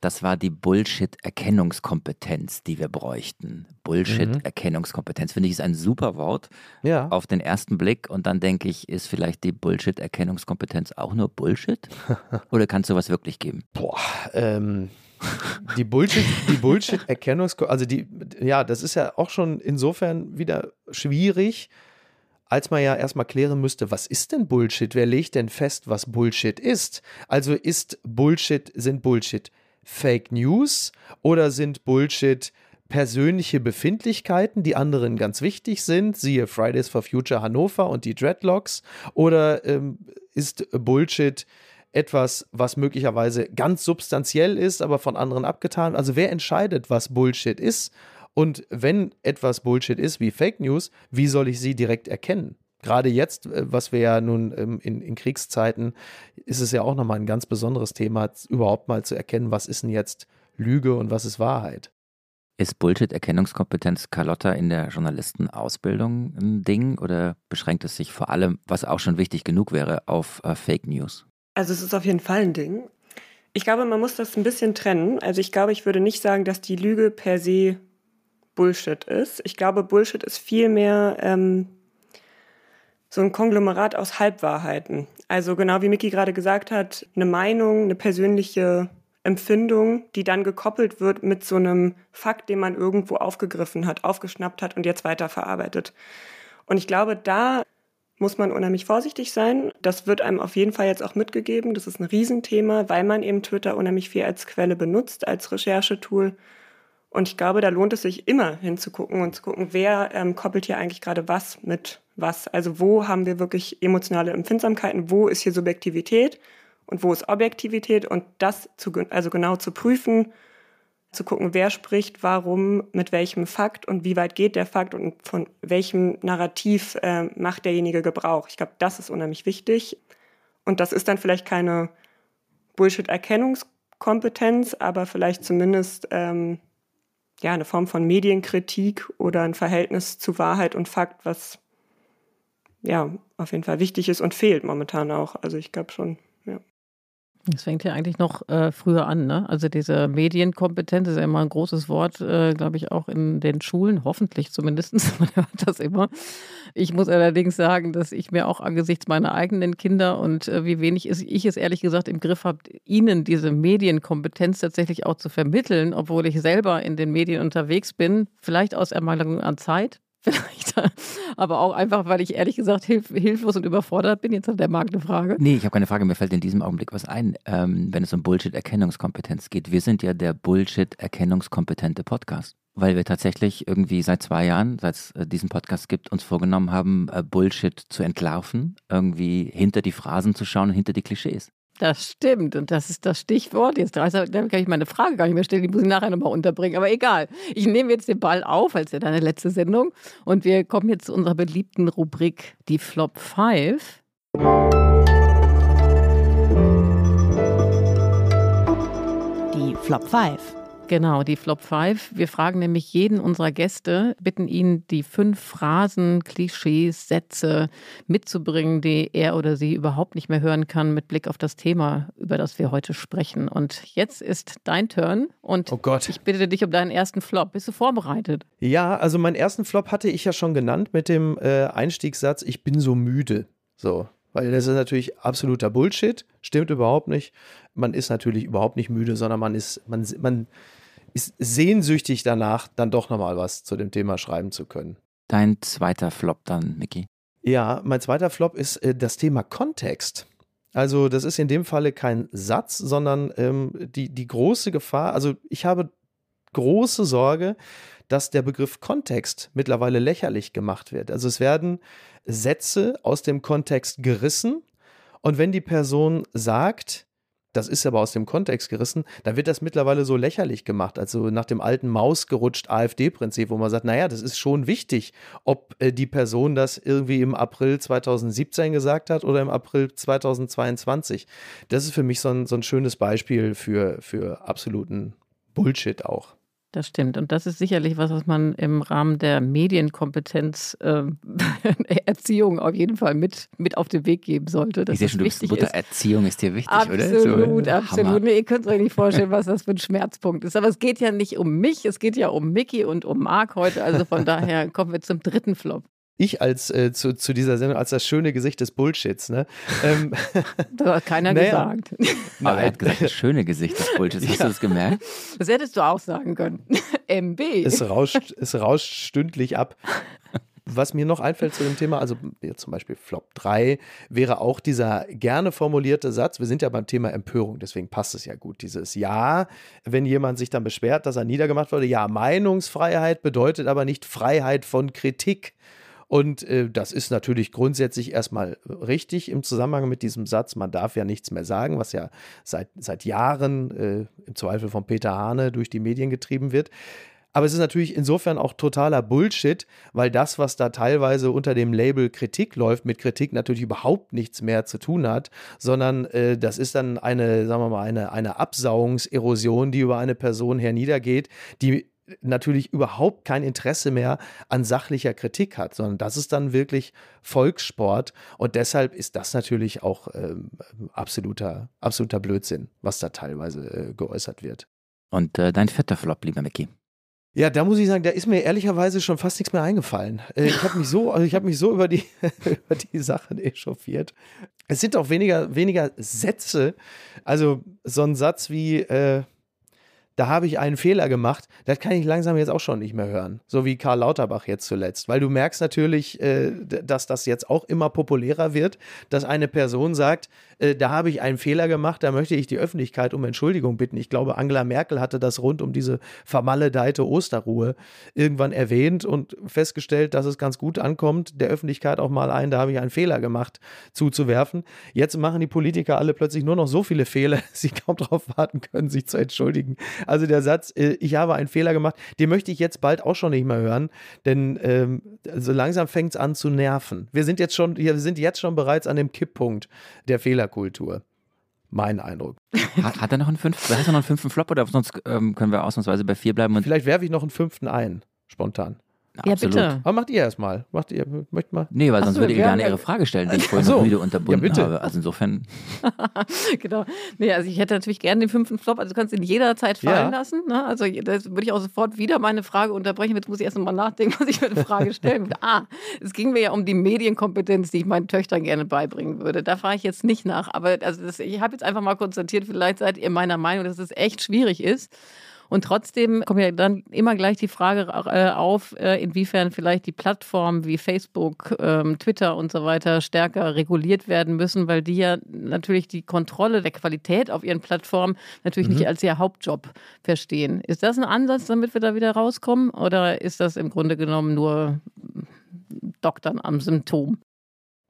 Das war die Bullshit-Erkennungskompetenz, die wir bräuchten. Bullshit-Erkennungskompetenz. Finde ich ist ein super Wort ja. auf den ersten Blick. Und dann denke ich, ist vielleicht die Bullshit-Erkennungskompetenz auch nur Bullshit? Oder kann es sowas wirklich geben? Boah, ähm. Die Bullshit, die Bullshit-Erkennungskompetenz, also die, ja, das ist ja auch schon insofern wieder schwierig, als man ja erstmal klären müsste, was ist denn Bullshit? Wer legt denn fest, was Bullshit ist? Also ist Bullshit, sind Bullshit Fake News oder sind Bullshit persönliche Befindlichkeiten, die anderen ganz wichtig sind, siehe Fridays for Future Hannover und die Dreadlocks, oder ähm, ist Bullshit etwas, was möglicherweise ganz substanziell ist, aber von anderen abgetan? Also wer entscheidet, was Bullshit ist? Und wenn etwas Bullshit ist wie Fake News, wie soll ich sie direkt erkennen? Gerade jetzt, äh, was wir ja nun ähm, in, in Kriegszeiten, ist es ja auch nochmal ein ganz besonderes Thema, überhaupt mal zu erkennen, was ist denn jetzt Lüge und was ist Wahrheit. Ist Bullshit-Erkennungskompetenz Carlotta in der Journalistenausbildung ein Ding oder beschränkt es sich vor allem, was auch schon wichtig genug wäre, auf äh, Fake News? Also es ist auf jeden Fall ein Ding. Ich glaube, man muss das ein bisschen trennen. Also ich glaube, ich würde nicht sagen, dass die Lüge per se Bullshit ist. Ich glaube, Bullshit ist vielmehr ähm, so ein Konglomerat aus Halbwahrheiten. Also genau wie Mickey gerade gesagt hat, eine Meinung, eine persönliche Empfindung, die dann gekoppelt wird mit so einem Fakt, den man irgendwo aufgegriffen hat, aufgeschnappt hat und jetzt weiterverarbeitet. Und ich glaube, da muss man unheimlich vorsichtig sein. Das wird einem auf jeden Fall jetzt auch mitgegeben. Das ist ein Riesenthema, weil man eben Twitter unheimlich viel als Quelle benutzt, als Recherchetool. Und ich glaube, da lohnt es sich immer hinzugucken und zu gucken, wer ähm, koppelt hier eigentlich gerade was mit was. Also wo haben wir wirklich emotionale Empfindsamkeiten, wo ist hier Subjektivität und wo ist Objektivität und das zu, also genau zu prüfen, zu gucken, wer spricht, warum, mit welchem Fakt und wie weit geht der Fakt und von welchem Narrativ äh, macht derjenige Gebrauch. Ich glaube, das ist unheimlich wichtig. Und das ist dann vielleicht keine Bullshit-Erkennungskompetenz, aber vielleicht zumindest ähm, ja, eine Form von Medienkritik oder ein Verhältnis zu Wahrheit und Fakt, was ja auf jeden Fall wichtig ist und fehlt momentan auch. Also ich glaube schon, ja. Das fängt ja eigentlich noch äh, früher an, ne? Also diese Medienkompetenz ist ja immer ein großes Wort, äh, glaube ich, auch in den Schulen, hoffentlich zumindest. Man hört das immer. Ich muss allerdings sagen, dass ich mir auch angesichts meiner eigenen Kinder und äh, wie wenig ich es ehrlich gesagt im Griff habe, ihnen diese Medienkompetenz tatsächlich auch zu vermitteln, obwohl ich selber in den Medien unterwegs bin, vielleicht aus Ermangelung an Zeit, vielleicht. Aber auch einfach, weil ich ehrlich gesagt hilf hilflos und überfordert bin. Jetzt hat der Marc eine Frage. Nee, ich habe keine Frage. Mir fällt in diesem Augenblick was ein, ähm, wenn es um Bullshit-Erkennungskompetenz geht. Wir sind ja der Bullshit-erkennungskompetente Podcast. Weil wir tatsächlich irgendwie seit zwei Jahren, seit es äh, diesen Podcast gibt, uns vorgenommen haben, äh, Bullshit zu entlarven, irgendwie hinter die Phrasen zu schauen hinter die Klischees. Das stimmt und das ist das Stichwort. Jetzt da kann ich meine Frage gar nicht mehr stellen, die muss ich nachher nochmal unterbringen. Aber egal, ich nehme jetzt den Ball auf als ja deine letzte Sendung und wir kommen jetzt zu unserer beliebten Rubrik, die Flop 5. Die Flop 5. Genau, die Flop 5. Wir fragen nämlich jeden unserer Gäste, bitten ihn, die fünf Phrasen, Klischees, Sätze mitzubringen, die er oder sie überhaupt nicht mehr hören kann mit Blick auf das Thema, über das wir heute sprechen. Und jetzt ist dein Turn und oh Gott. ich bitte dich um deinen ersten Flop. Bist du vorbereitet? Ja, also meinen ersten Flop hatte ich ja schon genannt mit dem äh, Einstiegssatz, ich bin so müde. So. Weil das ist natürlich absoluter Bullshit, stimmt überhaupt nicht. Man ist natürlich überhaupt nicht müde, sondern man ist, man, man ist sehnsüchtig danach, dann doch nochmal was zu dem Thema schreiben zu können. Dein zweiter Flop dann, Mickey. Ja, mein zweiter Flop ist äh, das Thema Kontext. Also das ist in dem Falle kein Satz, sondern ähm, die, die große Gefahr, also ich habe große Sorge, dass der Begriff Kontext mittlerweile lächerlich gemacht wird. Also es werden Sätze aus dem Kontext gerissen und wenn die Person sagt, das ist aber aus dem Kontext gerissen, dann wird das mittlerweile so lächerlich gemacht, also nach dem alten Maus gerutscht AfD-Prinzip, wo man sagt, naja, das ist schon wichtig, ob äh, die Person das irgendwie im April 2017 gesagt hat oder im April 2022. Das ist für mich so ein, so ein schönes Beispiel für, für absoluten Bullshit auch. Das stimmt. Und das ist sicherlich was, was man im Rahmen der Medienkompetenz äh, Erziehung auf jeden Fall mit, mit auf den Weg geben sollte. ich sehe schon, du bist Mutter, ist. Erziehung ist dir wichtig, absolut, oder? Absolut, so, absolut. Nee, ihr könnt euch nicht vorstellen, was das für ein Schmerzpunkt ist. Aber es geht ja nicht um mich, es geht ja um Mickey und um Marc heute. Also von daher kommen wir zum dritten Flop ich als äh, zu, zu dieser Sendung als das schöne Gesicht des Bullshits. Ne? Ähm, das hat keiner naja. gesagt. Aber er hat gesagt, das schöne Gesicht des Bullshits. Hast ja. du das gemerkt? Das hättest du auch sagen können. MB. Es rauscht, es rauscht stündlich ab. Was mir noch einfällt zu dem Thema, also zum Beispiel Flop 3, wäre auch dieser gerne formulierte Satz, wir sind ja beim Thema Empörung, deswegen passt es ja gut, dieses Ja, wenn jemand sich dann beschwert, dass er niedergemacht wurde, ja, Meinungsfreiheit bedeutet aber nicht Freiheit von Kritik. Und äh, das ist natürlich grundsätzlich erstmal richtig im Zusammenhang mit diesem Satz, man darf ja nichts mehr sagen, was ja seit, seit Jahren äh, im Zweifel von Peter Hane durch die Medien getrieben wird. Aber es ist natürlich insofern auch totaler Bullshit, weil das, was da teilweise unter dem Label Kritik läuft, mit Kritik natürlich überhaupt nichts mehr zu tun hat, sondern äh, das ist dann eine, sagen wir mal, eine, eine Absauungserosion, die über eine Person herniedergeht, die natürlich überhaupt kein Interesse mehr an sachlicher Kritik hat, sondern das ist dann wirklich Volkssport und deshalb ist das natürlich auch ähm, absoluter, absoluter Blödsinn, was da teilweise äh, geäußert wird. Und äh, dein vierter Flop, lieber Mickey? Ja, da muss ich sagen, da ist mir ehrlicherweise schon fast nichts mehr eingefallen. Äh, ich habe mich so, also ich habe mich so über die, über die Sachen echauffiert. Es sind auch weniger, weniger Sätze. Also so ein Satz wie, äh, da habe ich einen Fehler gemacht, das kann ich langsam jetzt auch schon nicht mehr hören. So wie Karl Lauterbach jetzt zuletzt. Weil du merkst natürlich, äh, dass das jetzt auch immer populärer wird, dass eine Person sagt, äh, da habe ich einen Fehler gemacht, da möchte ich die Öffentlichkeit um Entschuldigung bitten. Ich glaube, Angela Merkel hatte das rund um diese vermaledeite Osterruhe irgendwann erwähnt und festgestellt, dass es ganz gut ankommt, der Öffentlichkeit auch mal ein, da habe ich einen Fehler gemacht, zuzuwerfen. Jetzt machen die Politiker alle plötzlich nur noch so viele Fehler, dass sie kaum darauf warten können, sich zu entschuldigen. Also der Satz, äh, ich habe einen Fehler gemacht, den möchte ich jetzt bald auch schon nicht mehr hören, denn ähm, so langsam fängt es an zu nerven. Wir sind jetzt schon, wir sind jetzt schon bereits an dem Kipppunkt der Fehlerkultur. Mein Eindruck. Hat, hat er noch einen fünften, hast du noch einen fünften Flop oder sonst ähm, können wir ausnahmsweise bei vier bleiben? Vielleicht werfe ich noch einen fünften ein, spontan. Ja, Absolut. bitte. Aber macht ihr erstmal. Macht ihr, möchtet mal? Nee, weil sonst so, würde ihr gerne Ihre Frage stellen, die ich vorhin so. noch wieder unterbunden ja, habe. Also insofern. genau. Nee, also ich hätte natürlich gerne den fünften Flop. Also du kannst ihn jederzeit fallen ja. lassen. Ne? Also das würde ich auch sofort wieder meine Frage unterbrechen. Jetzt muss ich erst mal nachdenken, was ich für eine Frage stellen würde. ah, es ging mir ja um die Medienkompetenz, die ich meinen Töchtern gerne beibringen würde. Da fahre ich jetzt nicht nach. Aber also das, ich habe jetzt einfach mal konstatiert, vielleicht seid ihr meiner Meinung, dass es echt schwierig ist. Und trotzdem kommt ja dann immer gleich die Frage äh, auf, äh, inwiefern vielleicht die Plattformen wie Facebook, ähm, Twitter und so weiter stärker reguliert werden müssen, weil die ja natürlich die Kontrolle der Qualität auf ihren Plattformen natürlich mhm. nicht als ihr Hauptjob verstehen. Ist das ein Ansatz, damit wir da wieder rauskommen? Oder ist das im Grunde genommen nur Doktern am Symptom?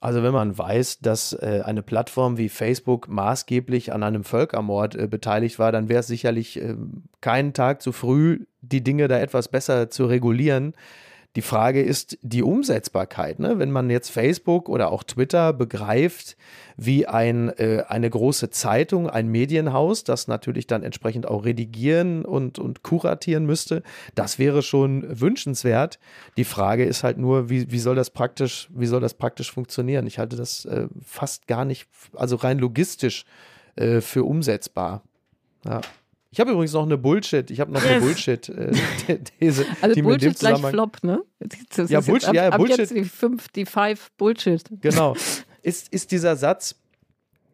Also wenn man weiß, dass äh, eine Plattform wie Facebook maßgeblich an einem Völkermord äh, beteiligt war, dann wäre es sicherlich äh, keinen Tag zu früh, die Dinge da etwas besser zu regulieren. Die Frage ist die Umsetzbarkeit. Ne? Wenn man jetzt Facebook oder auch Twitter begreift wie ein, äh, eine große Zeitung, ein Medienhaus, das natürlich dann entsprechend auch redigieren und, und kuratieren müsste, das wäre schon wünschenswert. Die Frage ist halt nur, wie, wie, soll, das praktisch, wie soll das praktisch funktionieren? Ich halte das äh, fast gar nicht, also rein logistisch äh, für umsetzbar. Ja. Ich habe übrigens noch eine Bullshit, ich habe noch eine Bullshit-These. Äh, also die Bullshit gleich Flop, ne? Das ja, Bullshit, ab, ja, ab Bullshit. Jetzt die fünf, die five Bullshit. Genau. Ist, ist dieser Satz,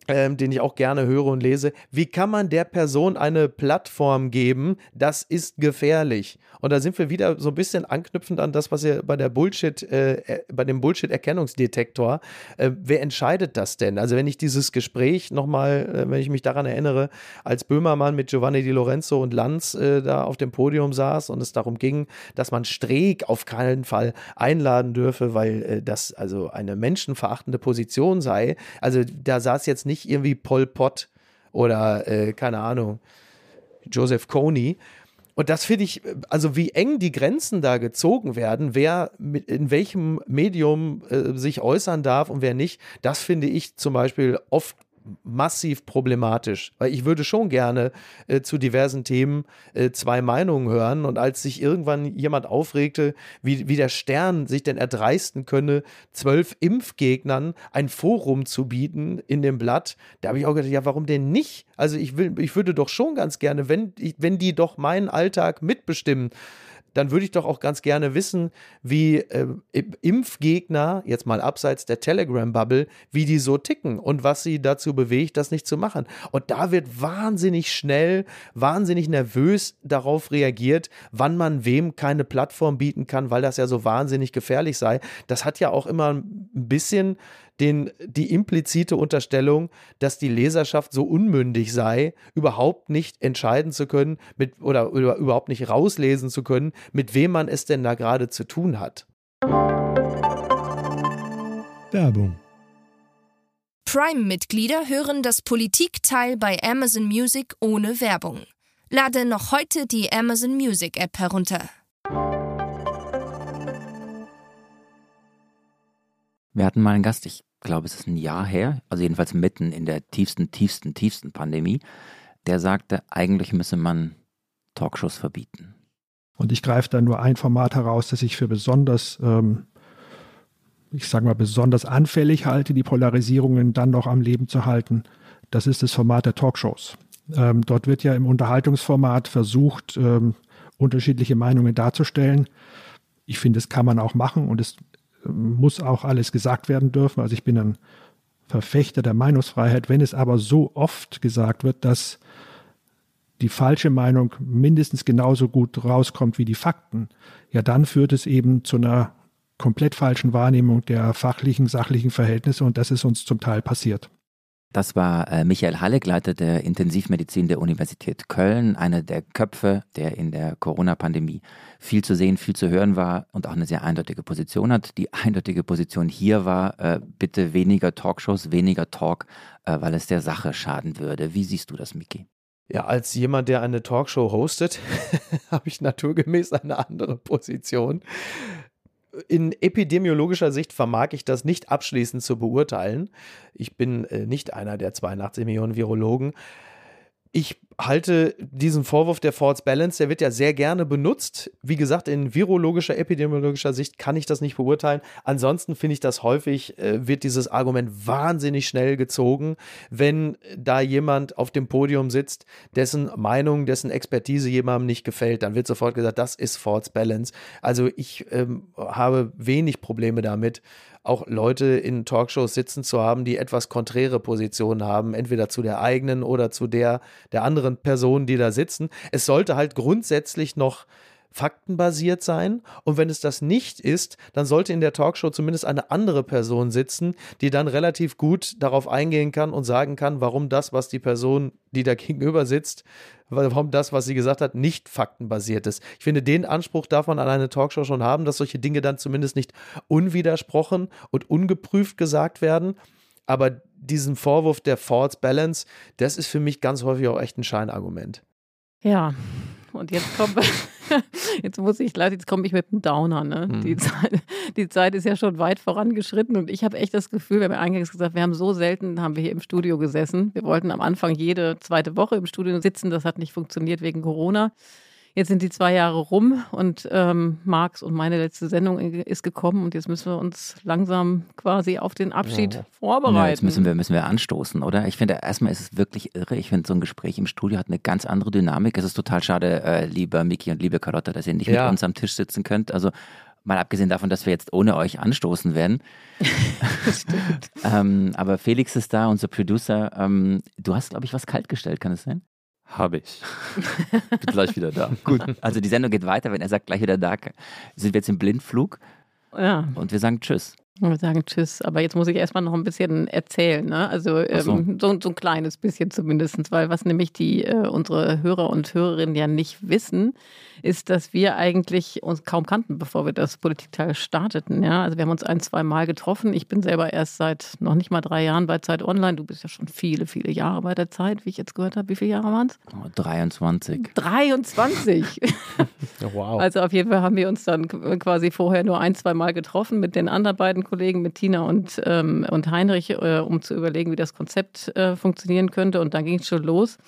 ähm, den ich auch gerne höre und lese. Wie kann man der Person eine Plattform geben? Das ist gefährlich. Und da sind wir wieder so ein bisschen anknüpfend an das, was ihr bei der Bullshit, äh, äh, bei dem Bullshit-Erkennungsdetektor, äh, wer entscheidet das denn? Also wenn ich dieses Gespräch nochmal, äh, wenn ich mich daran erinnere, als Böhmermann mit Giovanni Di Lorenzo und Lanz äh, da auf dem Podium saß und es darum ging, dass man Streeck auf keinen Fall einladen dürfe, weil äh, das also eine menschenverachtende Position sei. Also da saß jetzt nicht irgendwie Pol Pot oder äh, keine Ahnung, Joseph Kony, und das finde ich, also wie eng die Grenzen da gezogen werden, wer mit, in welchem Medium äh, sich äußern darf und wer nicht, das finde ich zum Beispiel oft massiv problematisch, weil ich würde schon gerne äh, zu diversen Themen äh, zwei Meinungen hören und als sich irgendwann jemand aufregte, wie, wie der Stern sich denn erdreisten könne, zwölf Impfgegnern ein Forum zu bieten in dem Blatt, da habe ich auch gedacht, ja, warum denn nicht? Also ich will, ich würde doch schon ganz gerne, wenn, wenn die doch meinen Alltag mitbestimmen, dann würde ich doch auch ganz gerne wissen, wie äh, Impfgegner, jetzt mal abseits der Telegram-Bubble, wie die so ticken und was sie dazu bewegt, das nicht zu machen. Und da wird wahnsinnig schnell, wahnsinnig nervös darauf reagiert, wann man wem keine Plattform bieten kann, weil das ja so wahnsinnig gefährlich sei. Das hat ja auch immer ein bisschen den, die implizite Unterstellung, dass die Leserschaft so unmündig sei, überhaupt nicht entscheiden zu können mit, oder, oder überhaupt nicht rauslesen zu können, mit wem man es denn da gerade zu tun hat. Werbung. Prime-Mitglieder hören das Politikteil bei Amazon Music ohne Werbung. Lade noch heute die Amazon Music App herunter. Wir hatten mal einen Gast, ich glaube, es ist ein Jahr her, also jedenfalls mitten in der tiefsten, tiefsten, tiefsten Pandemie, der sagte, eigentlich müsse man Talkshows verbieten. Und ich greife da nur ein Format heraus, das ich für besonders, ähm, ich sage mal, besonders anfällig halte, die Polarisierungen dann noch am Leben zu halten. Das ist das Format der Talkshows. Ähm, dort wird ja im Unterhaltungsformat versucht, ähm, unterschiedliche Meinungen darzustellen. Ich finde, das kann man auch machen und es muss auch alles gesagt werden dürfen. Also ich bin ein Verfechter der Meinungsfreiheit. Wenn es aber so oft gesagt wird, dass die falsche Meinung mindestens genauso gut rauskommt wie die Fakten, ja, dann führt es eben zu einer komplett falschen Wahrnehmung der fachlichen, sachlichen Verhältnisse und das ist uns zum Teil passiert. Das war äh, Michael Halleck, Leiter der Intensivmedizin der Universität Köln, einer der Köpfe, der in der Corona-Pandemie viel zu sehen, viel zu hören war und auch eine sehr eindeutige Position hat. Die eindeutige Position hier war, äh, bitte weniger Talkshows, weniger Talk, äh, weil es der Sache schaden würde. Wie siehst du das, Miki? Ja, als jemand, der eine Talkshow hostet, habe ich naturgemäß eine andere Position in epidemiologischer Sicht vermag ich das nicht abschließend zu beurteilen. Ich bin äh, nicht einer der 82 Millionen Virologen. Ich halte diesen Vorwurf der False Balance, der wird ja sehr gerne benutzt. Wie gesagt, in virologischer, epidemiologischer Sicht kann ich das nicht beurteilen. Ansonsten finde ich das häufig, äh, wird dieses Argument wahnsinnig schnell gezogen, wenn da jemand auf dem Podium sitzt, dessen Meinung, dessen Expertise jemandem nicht gefällt. Dann wird sofort gesagt, das ist False Balance. Also ich ähm, habe wenig Probleme damit, auch Leute in Talkshows sitzen zu haben, die etwas konträre Positionen haben, entweder zu der eigenen oder zu der der anderen Personen, die da sitzen. Es sollte halt grundsätzlich noch faktenbasiert sein. Und wenn es das nicht ist, dann sollte in der Talkshow zumindest eine andere Person sitzen, die dann relativ gut darauf eingehen kann und sagen kann, warum das, was die Person, die da gegenüber sitzt, warum das, was sie gesagt hat, nicht faktenbasiert ist. Ich finde, den Anspruch darf man an eine Talkshow schon haben, dass solche Dinge dann zumindest nicht unwidersprochen und ungeprüft gesagt werden. Aber diesen Vorwurf der False Balance, das ist für mich ganz häufig auch echt ein Scheinargument. Ja, und jetzt kommt, jetzt muss ich leider, jetzt komme ich mit einem Downer. Ne? Mhm. Die, Zeit, die Zeit ist ja schon weit vorangeschritten und ich habe echt das Gefühl, wir haben ja eingangs gesagt, wir haben so selten, haben wir hier im Studio gesessen. Wir wollten am Anfang jede zweite Woche im Studio sitzen, das hat nicht funktioniert wegen Corona. Jetzt sind die zwei Jahre rum und ähm, Marx und meine letzte Sendung ist gekommen und jetzt müssen wir uns langsam quasi auf den Abschied ja. vorbereiten. Ja, jetzt müssen wir, müssen wir anstoßen, oder? Ich finde, erstmal ist es wirklich irre. Ich finde, so ein Gespräch im Studio hat eine ganz andere Dynamik. Es ist total schade, äh, lieber Miki und liebe Carlotta, dass ihr nicht ja. mit uns am Tisch sitzen könnt. Also Mal abgesehen davon, dass wir jetzt ohne euch anstoßen werden. ähm, aber Felix ist da, unser Producer. Ähm, du hast, glaube ich, was kaltgestellt, kann es sein? Habe ich. Bin gleich wieder da. Gut, also die Sendung geht weiter. Wenn er sagt, gleich wieder da, sind wir jetzt im Blindflug. Ja. Und wir sagen Tschüss. Wir sagen Tschüss, aber jetzt muss ich erstmal noch ein bisschen erzählen, ne? Also ähm, so. So, so. ein kleines bisschen zumindest, weil was nämlich die äh, unsere Hörer und Hörerinnen ja nicht wissen, ist, dass wir eigentlich uns kaum kannten, bevor wir das Politikteil starteten. Ja? Also wir haben uns ein, zwei Mal getroffen. Ich bin selber erst seit noch nicht mal drei Jahren bei Zeit Online. Du bist ja schon viele, viele Jahre bei der Zeit, wie ich jetzt gehört habe. Wie viele Jahre waren es? Oh, 23. 23! wow. Also auf jeden Fall haben wir uns dann quasi vorher nur ein, zwei Mal getroffen mit den anderen beiden Kollegen, mit Tina und, ähm, und Heinrich, äh, um zu überlegen, wie das Konzept äh, funktionieren könnte. Und dann ging es schon los.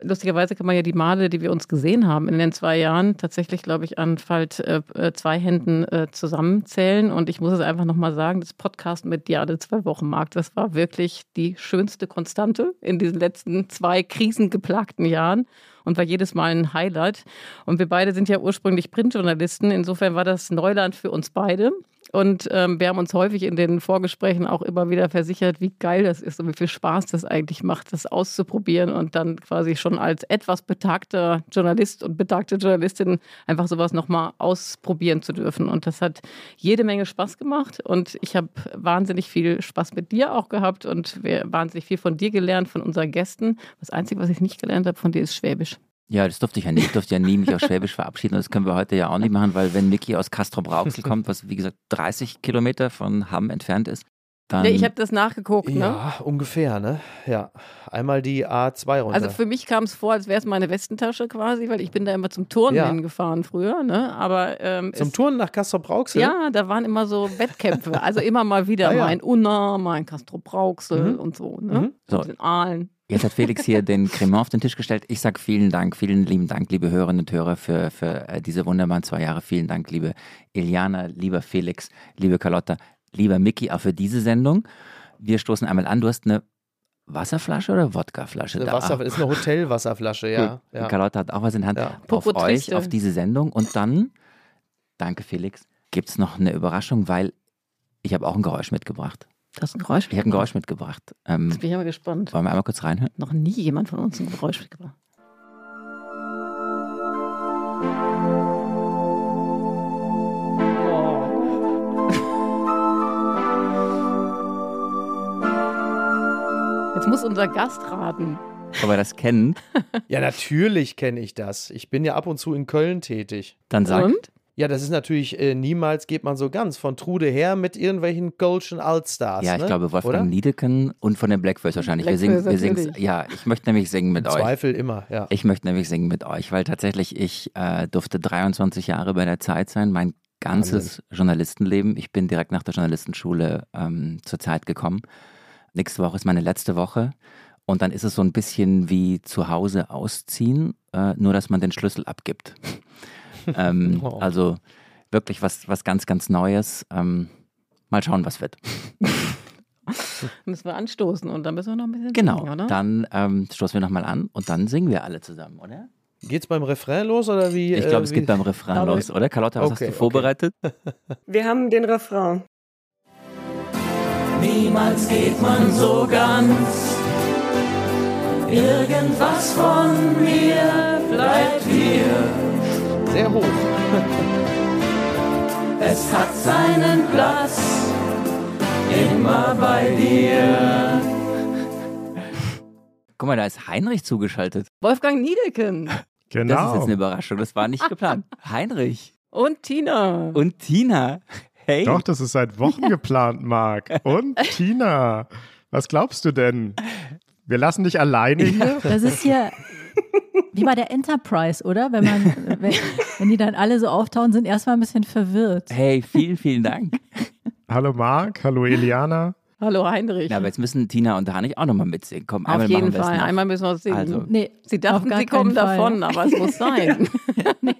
Lustigerweise kann man ja die Male, die wir uns gesehen haben in den zwei Jahren, tatsächlich, glaube ich, an Falt äh, äh, zwei Händen äh, zusammenzählen. Und ich muss es einfach nochmal sagen, das Podcast mit alle zwei Wochen, Marc, das war wirklich die schönste Konstante in diesen letzten zwei krisengeplagten Jahren und war jedes Mal ein Highlight. Und wir beide sind ja ursprünglich Printjournalisten. Insofern war das Neuland für uns beide. Und ähm, wir haben uns häufig in den Vorgesprächen auch immer wieder versichert, wie geil das ist und wie viel Spaß das eigentlich macht, das auszuprobieren und dann quasi schon als etwas betagter Journalist und betagte Journalistin einfach sowas nochmal ausprobieren zu dürfen. Und das hat jede Menge Spaß gemacht und ich habe wahnsinnig viel Spaß mit dir auch gehabt und wir wahnsinnig viel von dir gelernt, von unseren Gästen. Das Einzige, was ich nicht gelernt habe von dir, ist Schwäbisch. Ja, das durfte ich ja nicht. Ich durfte ja nie mich auf Schwäbisch verabschieden. Und das können wir heute ja auch nicht machen, weil wenn Niki aus Castrop-Rauxel kommt, was wie gesagt 30 Kilometer von Hamm entfernt ist, dann. Ja, ich habe das nachgeguckt, ne? Ja, ungefähr, ne? Ja. Einmal die A2 runter. Also für mich kam es vor, als wäre es meine Westentasche quasi, weil ich bin da immer zum Turnen ja. hingefahren früher, ne? Aber ähm, zum Turnen nach Castrop-Rauxel? Ja, da waren immer so Wettkämpfe. also immer mal wieder ah, ja. mein Unna, mein Castrop-Rauxel mhm. und so, ne? Mhm. So. den Aalen. Jetzt hat Felix hier den Cremant auf den Tisch gestellt. Ich sage vielen Dank, vielen lieben Dank, liebe Hörerinnen und Hörer, für, für äh, diese wunderbaren zwei Jahre. Vielen Dank, liebe Iliana, lieber Felix, liebe Carlotta, lieber Mickey, auch für diese Sendung. Wir stoßen einmal an. Du hast eine Wasserflasche oder Wodkaflasche da? Wasser, ist eine Hotelwasserflasche, ja. ja. Carlotta hat auch was in der Hand. Ja. Auf euch, auf diese Sendung. Und dann, danke Felix, gibt es noch eine Überraschung, weil ich habe auch ein Geräusch mitgebracht. Du hast ein Geräusch Ich habe ein Geräusch mitgebracht. Ähm, Jetzt bin ich aber gespannt. Wollen wir einmal kurz reinhören? Noch nie jemand von uns ein Geräusch mitgebracht. Jetzt muss unser Gast raten. Ob er das kennt? ja, natürlich kenne ich das. Ich bin ja ab und zu in Köln tätig. Dann sag. Und? Ja, das ist natürlich, äh, niemals geht man so ganz von Trude her mit irgendwelchen Golschen Allstars. Ja, ich ne? glaube Wolfgang Oder? Niedeken und von den Blackbirds wahrscheinlich. wir singen, wir singen, ja, ich möchte nämlich singen mit Im euch. Zweifel immer, ja. Ich möchte nämlich singen mit euch, weil tatsächlich ich äh, durfte 23 Jahre bei der Zeit sein, mein ganzes Wahnsinn. Journalistenleben. Ich bin direkt nach der Journalistenschule ähm, zur Zeit gekommen. Nächste Woche ist meine letzte Woche. Und dann ist es so ein bisschen wie zu Hause ausziehen, äh, nur dass man den Schlüssel abgibt. Ähm, wow. Also wirklich was, was ganz, ganz Neues. Ähm, mal schauen, was wird. müssen wir anstoßen und dann müssen wir noch ein bisschen Genau, singen, oder? dann ähm, stoßen wir nochmal an und dann singen wir alle zusammen, oder? Geht's beim Refrain los oder wie? Ich glaube, äh, es geht beim Refrain los, oder? Carlotta, was okay, hast du vorbereitet? Okay. Wir haben den Refrain. Niemals geht man so ganz. Irgendwas von mir bleibt hier sehr hoch. es hat seinen Platz immer bei dir. Guck mal, da ist Heinrich zugeschaltet. Wolfgang Niedecken. Genau. Das ist jetzt eine Überraschung. Das war nicht geplant. Heinrich. Und Tina. Und Tina. Hey. Doch, das ist seit Wochen geplant, Marc. Und Tina. Was glaubst du denn? Wir lassen dich alleine hier? Das ist hier wie bei der Enterprise, oder? Wenn man, wenn, wenn die dann alle so auftauchen, sind erstmal ein bisschen verwirrt. Hey, vielen, vielen Dank. hallo Marc, hallo Eliana. Hallo Heinrich. Ja, aber jetzt müssen Tina und Hanich auch nochmal mitsingen. Komm, Auf jeden Fall, einmal müssen wir singen. Also. Nee, sie dachten, sie kommen Fall. davon, aber es muss sein. nee.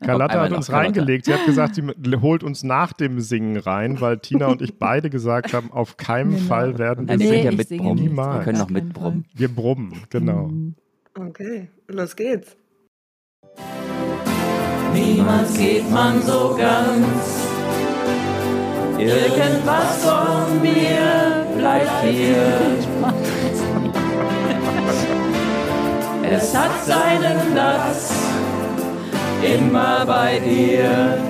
Carlotta hat uns reingelegt. Sie hat gesagt, sie holt uns nach dem Singen rein, weil Tina und ich beide gesagt haben, auf keinen genau. Fall werden wir nee, singen. Ja mitbrummen. Wir können noch mitbrummen. Wir brummen, genau. Mhm. Okay, los geht's. niemals geht man so ganz. Irgendwas von mir bleibt hier. Es hat seinen Platz immer bei dir.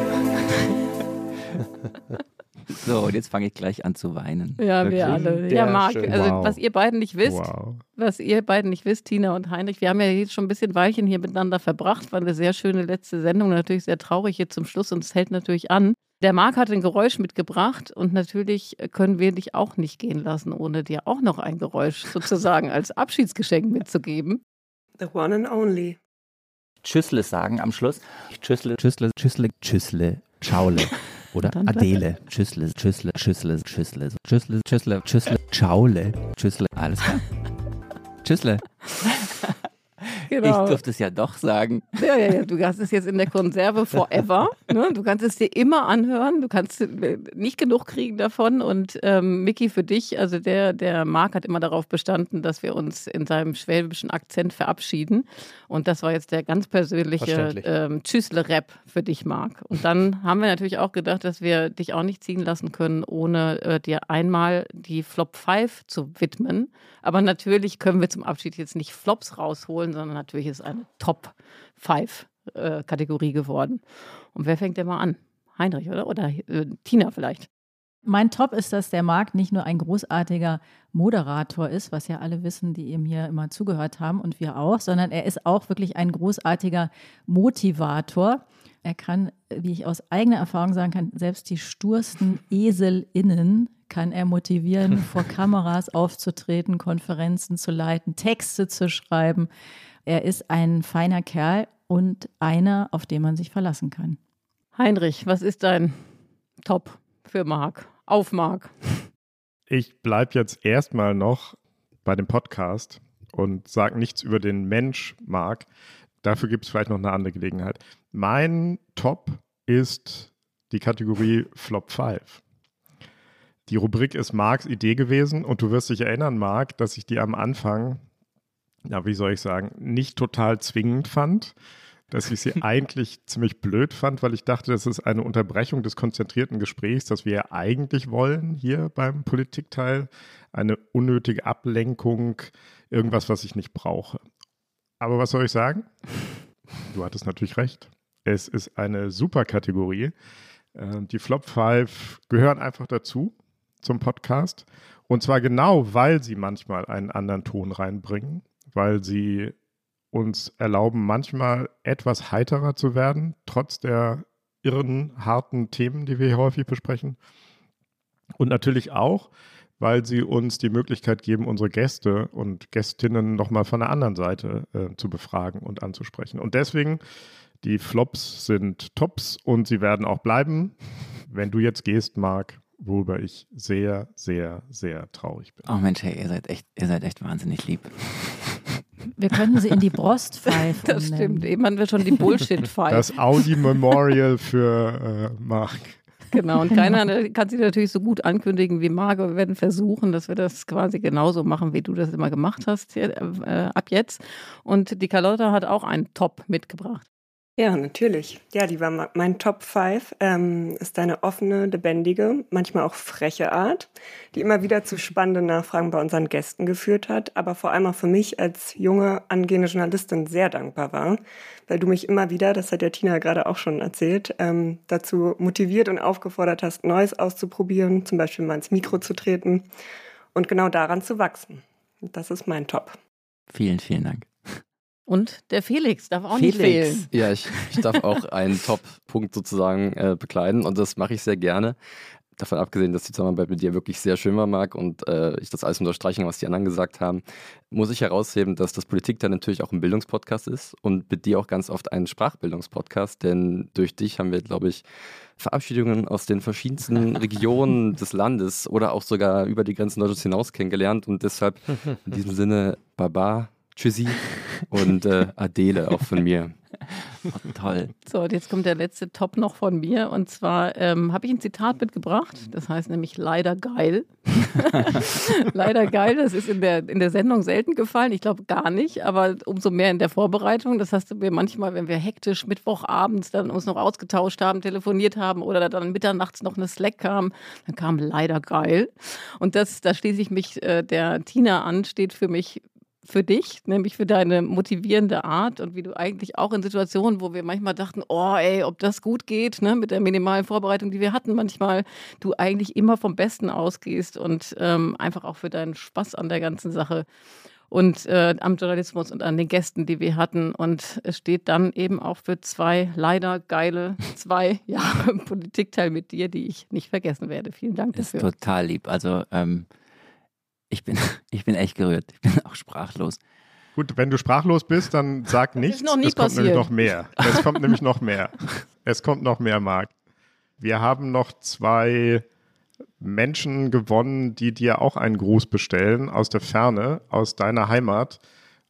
So, und jetzt fange ich gleich an zu weinen. Ja, wir alle. Ja, Marc, also Wow. was ihr beiden nicht wisst, Wow. was ihr beiden nicht wisst, Tina und Heinrich, wir haben ja jetzt schon ein bisschen Weilchen hier miteinander verbracht, war eine sehr schöne letzte Sendung, natürlich sehr traurig hier zum Schluss und es hält natürlich an. Der Marc hat ein Geräusch mitgebracht und natürlich können wir dich auch nicht gehen lassen, ohne dir auch noch ein Geräusch sozusagen als Abschiedsgeschenk mitzugeben. The one and only. Tschüssle sagen am Schluss. Tschüssle, Tschüssle, Tschüssle, Tschüssle, Schaule. Oder Adele. Tschüssle, Tschüssle, Tschüssle, Tschüssle, Tschüssle, Tschüssle, Tschüssle, Schaule. Tschüssle, alles klar. Tschüssle. Genau. Ich durfte es ja doch sagen. Ja, ja, ja, du hast es jetzt in der Konserve forever. Ne? Du kannst es dir immer anhören. Du kannst äh, nicht genug kriegen davon. Und ähm, Mickey, für dich, also der, der Marc hat immer darauf bestanden, dass wir uns in seinem schwäbischen Akzent verabschieden. Und das war jetzt der ganz persönliche ähm, Tschüssle-Rap für dich, Marc. Und dann haben wir natürlich auch gedacht, dass wir dich auch nicht ziehen lassen können, ohne äh, dir einmal die Flop 5 zu widmen. Aber natürlich können wir zum Abschied jetzt nicht Flops rausholen, sondern natürlich ist eine Top 5 äh, Kategorie geworden. Und wer fängt denn mal an? Heinrich, oder? Oder äh, Tina vielleicht? Mein Top ist, dass der Marc nicht nur ein großartiger Moderator ist, was ja alle wissen, die ihm hier immer zugehört haben und wir auch, sondern er ist auch wirklich ein großartiger Motivator. Er kann, wie ich aus eigener Erfahrung sagen kann, selbst die stursten EselInnen kann er motivieren, vor Kameras aufzutreten, Konferenzen zu leiten, Texte zu schreiben. Er ist ein feiner Kerl und einer, auf den man sich verlassen kann. Heinrich, was ist dein Top für Marc? Auf Marc. Ich bleibe jetzt erstmal noch bei dem Podcast und sage nichts über den Mensch Marc. Dafür gibt es vielleicht noch eine andere Gelegenheit. Mein Top ist die Kategorie Flop 5. Die Rubrik ist Marks Idee gewesen und du wirst dich erinnern, Marc, dass ich die am Anfang, ja, wie soll ich sagen, nicht total zwingend fand, dass ich sie eigentlich ziemlich blöd fand, weil ich dachte, das ist eine Unterbrechung des konzentrierten Gesprächs, das wir ja eigentlich wollen hier beim Politikteil. Eine unnötige Ablenkung, irgendwas, was ich nicht brauche. Aber was soll ich sagen? Du hattest natürlich recht. Es ist eine super Kategorie. Äh, Die Flop 5 gehören einfach dazu zum Podcast. Und zwar genau, weil sie manchmal einen anderen Ton reinbringen, weil sie uns erlauben, manchmal etwas heiterer zu werden, trotz der irren, harten Themen, die wir hier häufig besprechen. Und natürlich auch, weil sie uns die Möglichkeit geben, unsere Gäste und Gästinnen nochmal von der anderen Seite äh, zu befragen und anzusprechen. Und deswegen, die Flops sind Tops und sie werden auch bleiben. Wenn du jetzt gehst, Marc, worüber ich sehr, sehr, sehr traurig bin. Oh Mensch, hey, ihr seid echt, ihr seid echt wahnsinnig lieb. Wir könnten sie in die Brost pfeifen. Das stimmt. Eben hatten wir schon die Bullshit-Five. Das Audi Memorial für äh, Marc. Genau, und keiner kann sie natürlich so gut ankündigen wie Marc. aber Wir werden versuchen, dass wir das quasi genauso machen, wie du das immer gemacht hast hier, äh, ab jetzt. Und die Carlotta hat auch einen Top mitgebracht. Ja, natürlich. Ja, die war ma- mein Top 5. Ähm, ist eine offene, lebendige, manchmal auch freche Art, die immer wieder zu spannenden Nachfragen bei unseren Gästen geführt hat, aber vor allem auch für mich als junge, angehende Journalistin sehr dankbar war, weil du mich immer wieder, das hat ja Tina gerade auch schon erzählt, ähm, dazu motiviert und aufgefordert hast, Neues auszuprobieren, zum Beispiel mal ins Mikro zu treten und genau daran zu wachsen. Das ist mein Top. Vielen, vielen Dank. Und der Felix darf auch nicht fehlen. Ja, ich, ich darf auch einen Top-Punkt sozusagen äh, bekleiden und das mache ich sehr gerne. Davon abgesehen, dass die Zusammenarbeit mit dir wirklich sehr schön war, Marc, und äh, ich das alles unterstreichen, was die anderen gesagt haben, muss ich herausheben, dass das Politik dann natürlich auch ein Bildungspodcast ist und mit dir auch ganz oft ein Sprachbildungspodcast, denn durch dich haben wir, glaube ich, Verabschiedungen aus den verschiedensten Regionen des Landes oder auch sogar über die Grenzen Deutschlands hinaus kennengelernt und deshalb in diesem Sinne Baba, Tschüssi und äh, Adele auch von mir. Oh, toll. So, und jetzt kommt der letzte Top noch von mir. Und zwar ähm, habe ich ein Zitat mitgebracht. Das heißt nämlich leider geil. leider geil. Das ist in der, in der Sendung selten gefallen. Ich glaube gar nicht, aber umso mehr in der Vorbereitung. Das hast du mir manchmal, wenn wir hektisch Mittwochabends dann uns noch ausgetauscht haben, telefoniert haben oder dann mitternachts noch eine Slack kam, dann kam leider geil. Und das, da schließe ich mich äh, der Tina an, steht für mich für dich, nämlich für deine motivierende Art und wie du eigentlich auch in Situationen, wo wir manchmal dachten, oh ey, ob das gut geht, ne, mit der minimalen Vorbereitung, die wir hatten, manchmal du eigentlich immer vom Besten ausgehst und ähm, einfach auch für deinen Spaß an der ganzen Sache und äh, am Journalismus und an den Gästen, die wir hatten. Und es steht dann eben auch für zwei leider geile zwei Jahre Politikteil mit dir, die ich nicht vergessen werde. Vielen Dank dafür. Ist total lieb. Also ähm ich bin, ich bin echt gerührt. Ich bin auch sprachlos. Gut, wenn du sprachlos bist, dann sag nichts. Ist noch nie es kommt passiert. nämlich noch mehr. Es kommt nämlich noch mehr. Es kommt noch mehr, Marc. Wir haben noch zwei Menschen gewonnen, die dir auch einen Gruß bestellen aus der Ferne, aus deiner Heimat.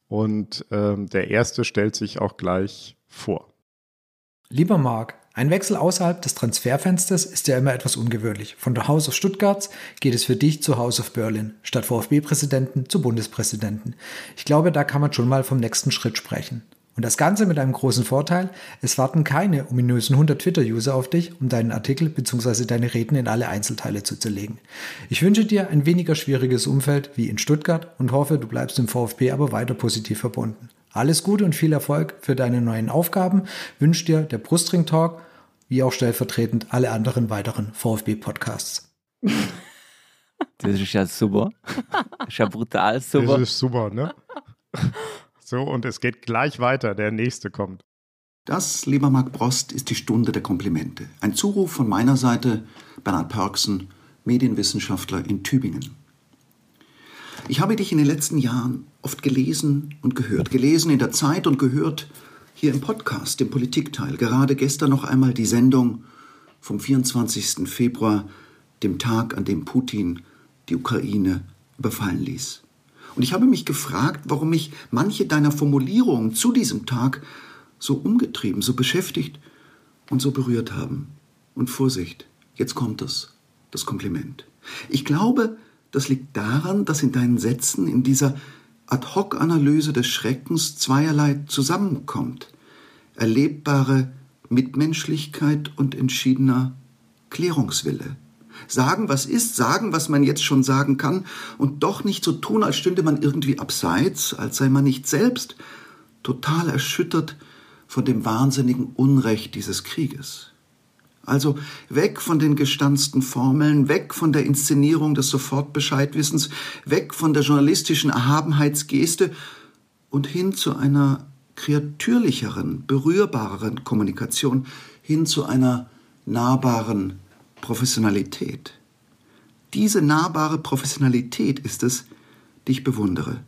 Und ähm, der erste stellt sich auch gleich vor. Lieber Marc, ein Wechsel außerhalb des Transferfensters ist ja immer etwas ungewöhnlich. Von der House of Stuttgart geht es für dich zu House of Berlin, statt VfB-Präsidenten zu Bundespräsidenten. Ich glaube, da kann man schon mal vom nächsten Schritt sprechen. Und das Ganze mit einem großen Vorteil, es warten keine ominösen 100 Twitter-User auf dich, um deinen Artikel bzw. deine Reden in alle Einzelteile zu zerlegen. Ich wünsche dir ein weniger schwieriges Umfeld wie in Stuttgart und hoffe, du bleibst im VfB aber weiter positiv verbunden. Alles Gute und viel Erfolg für deine neuen Aufgaben wünscht dir der Brustring Talk, wie auch stellvertretend alle anderen weiteren VfB-Podcasts. Das ist ja super. Das ist ja brutal super. Das ist super, ne? So, und es geht gleich weiter. Der nächste kommt. Das, lieber Marc Brost, ist die Stunde der Komplimente. Ein Zuruf von meiner Seite, Bernhard Pörksen, Medienwissenschaftler in Tübingen. Ich habe dich in den letzten Jahren oft gelesen und gehört. Gelesen in der Zeit und gehört hier im Podcast, im Politikteil. Gerade gestern noch einmal die Sendung vom 24. Februar, dem Tag, an dem Putin die Ukraine überfallen ließ. Und ich habe mich gefragt, warum mich manche deiner Formulierungen zu diesem Tag so umgetrieben, so beschäftigt und so berührt haben. Und Vorsicht, jetzt kommt es, das Kompliment. Ich glaube, das liegt daran, dass in deinen Sätzen, in dieser Ad-hoc-Analyse des Schreckens zweierlei zusammenkommt. Erlebbare Mitmenschlichkeit und entschiedener Klärungswille. Sagen, was ist, sagen, was man jetzt schon sagen kann und doch nicht so tun, als stünde man irgendwie abseits, als sei man nicht selbst total erschüttert von dem wahnsinnigen Unrecht dieses Krieges. Also weg von den gestanzten Formeln, weg von der Inszenierung des Sofortbescheidwissens, weg von der journalistischen Erhabenheitsgeste und hin zu einer kreatürlicheren, berührbareren Kommunikation, hin zu einer nahbaren Professionalität. Diese nahbare Professionalität ist es, die ich bewundere.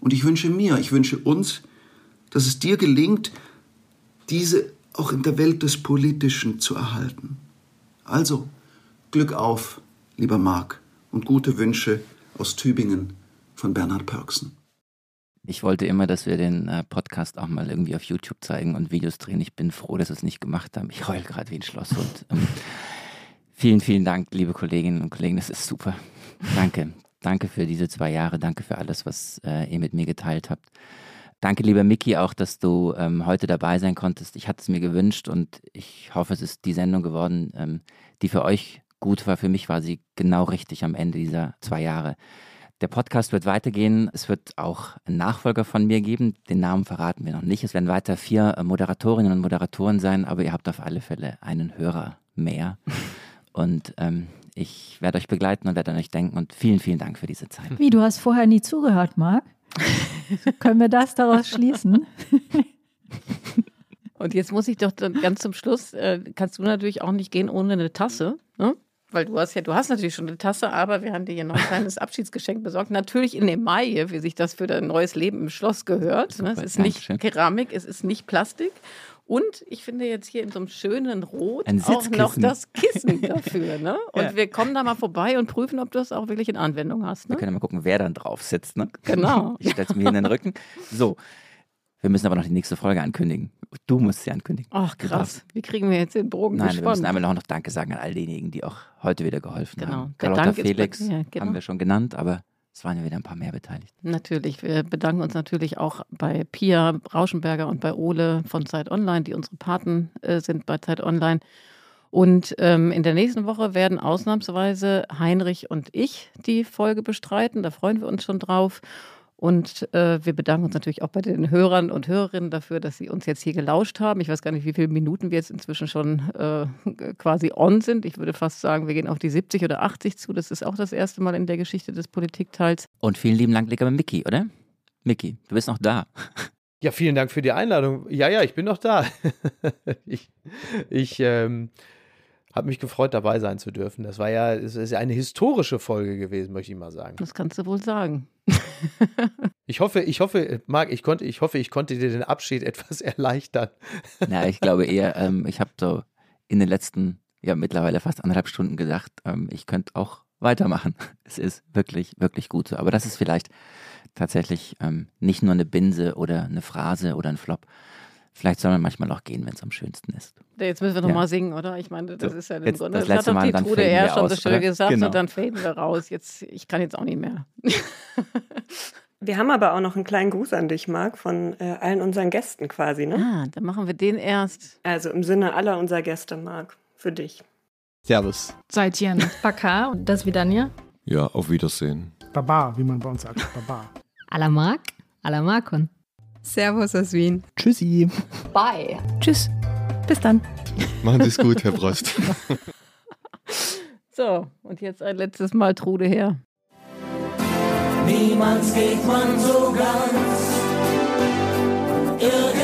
Und ich wünsche mir, ich wünsche uns, dass es dir gelingt, diese auch in der Welt des Politischen zu erhalten. Also, Glück auf, lieber Marc, und gute Wünsche aus Tübingen von Bernhard Pörksen. Ich wollte immer, dass wir den äh, Podcast auch mal irgendwie auf YouTube zeigen und Videos drehen. Ich bin froh, dass wir es nicht gemacht haben. Ich heule gerade wie ein Schlosshund. Ähm, vielen, vielen Dank, liebe Kolleginnen und Kollegen. Das ist super. Danke. Danke für diese zwei Jahre. Danke für alles, was äh, ihr mit mir geteilt habt. Danke, lieber Miki, auch, dass du ähm, heute dabei sein konntest. Ich hatte es mir gewünscht und ich hoffe, es ist die Sendung geworden, ähm, die für euch gut war. Für mich war sie genau richtig am Ende dieser zwei Jahre. Der Podcast wird weitergehen. Es wird auch einen Nachfolger von mir geben. Den Namen verraten wir noch nicht. Es werden weiter vier äh, Moderatorinnen und Moderatoren sein, aber ihr habt auf alle Fälle einen Hörer mehr. Und ähm, ich werde euch begleiten und werde an euch denken. Und vielen, vielen Dank für diese Zeit. Wie, du hast vorher nie zugehört, Marc? Können wir das daraus schließen? Und jetzt muss ich doch dann ganz zum Schluss, äh, kannst du natürlich auch nicht gehen ohne eine Tasse, ne? Weil du hast ja, du hast natürlich schon eine Tasse, aber wir haben dir hier noch ein kleines Abschiedsgeschenk besorgt. Natürlich in Emaille, wie sich das für dein neues Leben im Schloss gehört. Ne? Es ist nicht. Keramik, es ist nicht Plastik. Und ich finde jetzt hier in so einem schönen Rot Ein auch noch das Kissen dafür. Ne? Und Ja. wir kommen da mal vorbei und prüfen, ob du das auch wirklich in Anwendung hast. Wir Ne? können ja mal gucken, wer dann drauf sitzt. Ne? Genau. Ich stelle es mir hier in den Rücken. So, Wir müssen aber noch die nächste Folge ankündigen. Du musst sie ankündigen. Ach krass, wie kriegen wir jetzt den Bogen Nein, gespannt? wir müssen einmal noch Danke sagen an all diejenigen, die auch heute wieder geholfen Genau. haben. Der Carlotta Felix ja, genau. haben wir schon genannt, aber es waren ja wieder ein paar mehr beteiligt. Natürlich. Wir bedanken uns natürlich auch bei Pia Rauschenberger und bei Ole von Zeit Online, die unsere Paten äh, sind bei Zeit Online. Und ähm, in der nächsten Woche werden ausnahmsweise Heinrich und ich die Folge bestreiten. Da freuen wir uns schon drauf. Und äh, wir bedanken uns natürlich auch bei den Hörern und Hörerinnen dafür, dass sie uns jetzt hier gelauscht haben. Ich weiß gar nicht, wie viele Minuten wir jetzt inzwischen schon äh, quasi on sind. Ich würde fast sagen, wir gehen auf die 70 oder 80 zu. Das ist auch das erste Mal in der Geschichte des Politikteils. Und vielen lieben Dank, lieber Mickey, oder? Mickey, du bist noch da. Ja, vielen Dank für die Einladung. Ja, ja, ich bin noch da. ich ich ähm, habe mich gefreut, dabei sein zu dürfen. Das war ja, es ist ja eine historische Folge gewesen, möchte ich mal sagen. Das kannst du wohl sagen. Ich hoffe, ich hoffe, Marc, ich konnte, ich hoffe, ich konnte dir den Abschied etwas erleichtern. Ja, ich glaube eher, ähm, ich habe so in den letzten, ja mittlerweile fast anderthalb Stunden gedacht, ähm, ich könnte auch weitermachen. Es ist wirklich, wirklich gut so. Aber das ist vielleicht tatsächlich ähm, nicht nur eine Binse oder eine Phrase oder ein Flop. Vielleicht soll man manchmal auch gehen, wenn es am schönsten ist. Jetzt müssen wir noch Ja. mal singen, oder? Ich meine, das So, ist ja im jetzt Grunde, das das, letzte hat doch Mal, die dann Trude eher wir schon so aus, schön oder? gesagt Genau. und dann faden wir raus. Jetzt, ich kann jetzt auch nicht mehr. Wir haben aber auch noch einen kleinen Gruß an dich, Marc, von äh, allen unseren Gästen quasi, ne? Ah, dann machen wir den erst. Also im Sinne aller unserer Gäste, Marc, für dich. Servus. Seitjen. Baka und das Vidania. Ja, auf Wiedersehen. Baba, wie man bei uns sagt. Baba. Alla Mark, alla Markon. Servus aus Wien. Tschüssi. Bye. Tschüss. Bis dann. Machen Sie es gut, Herr Prost. So, und jetzt ein letztes Mal Trude her. Niemals geht man so ganz. Irgendwas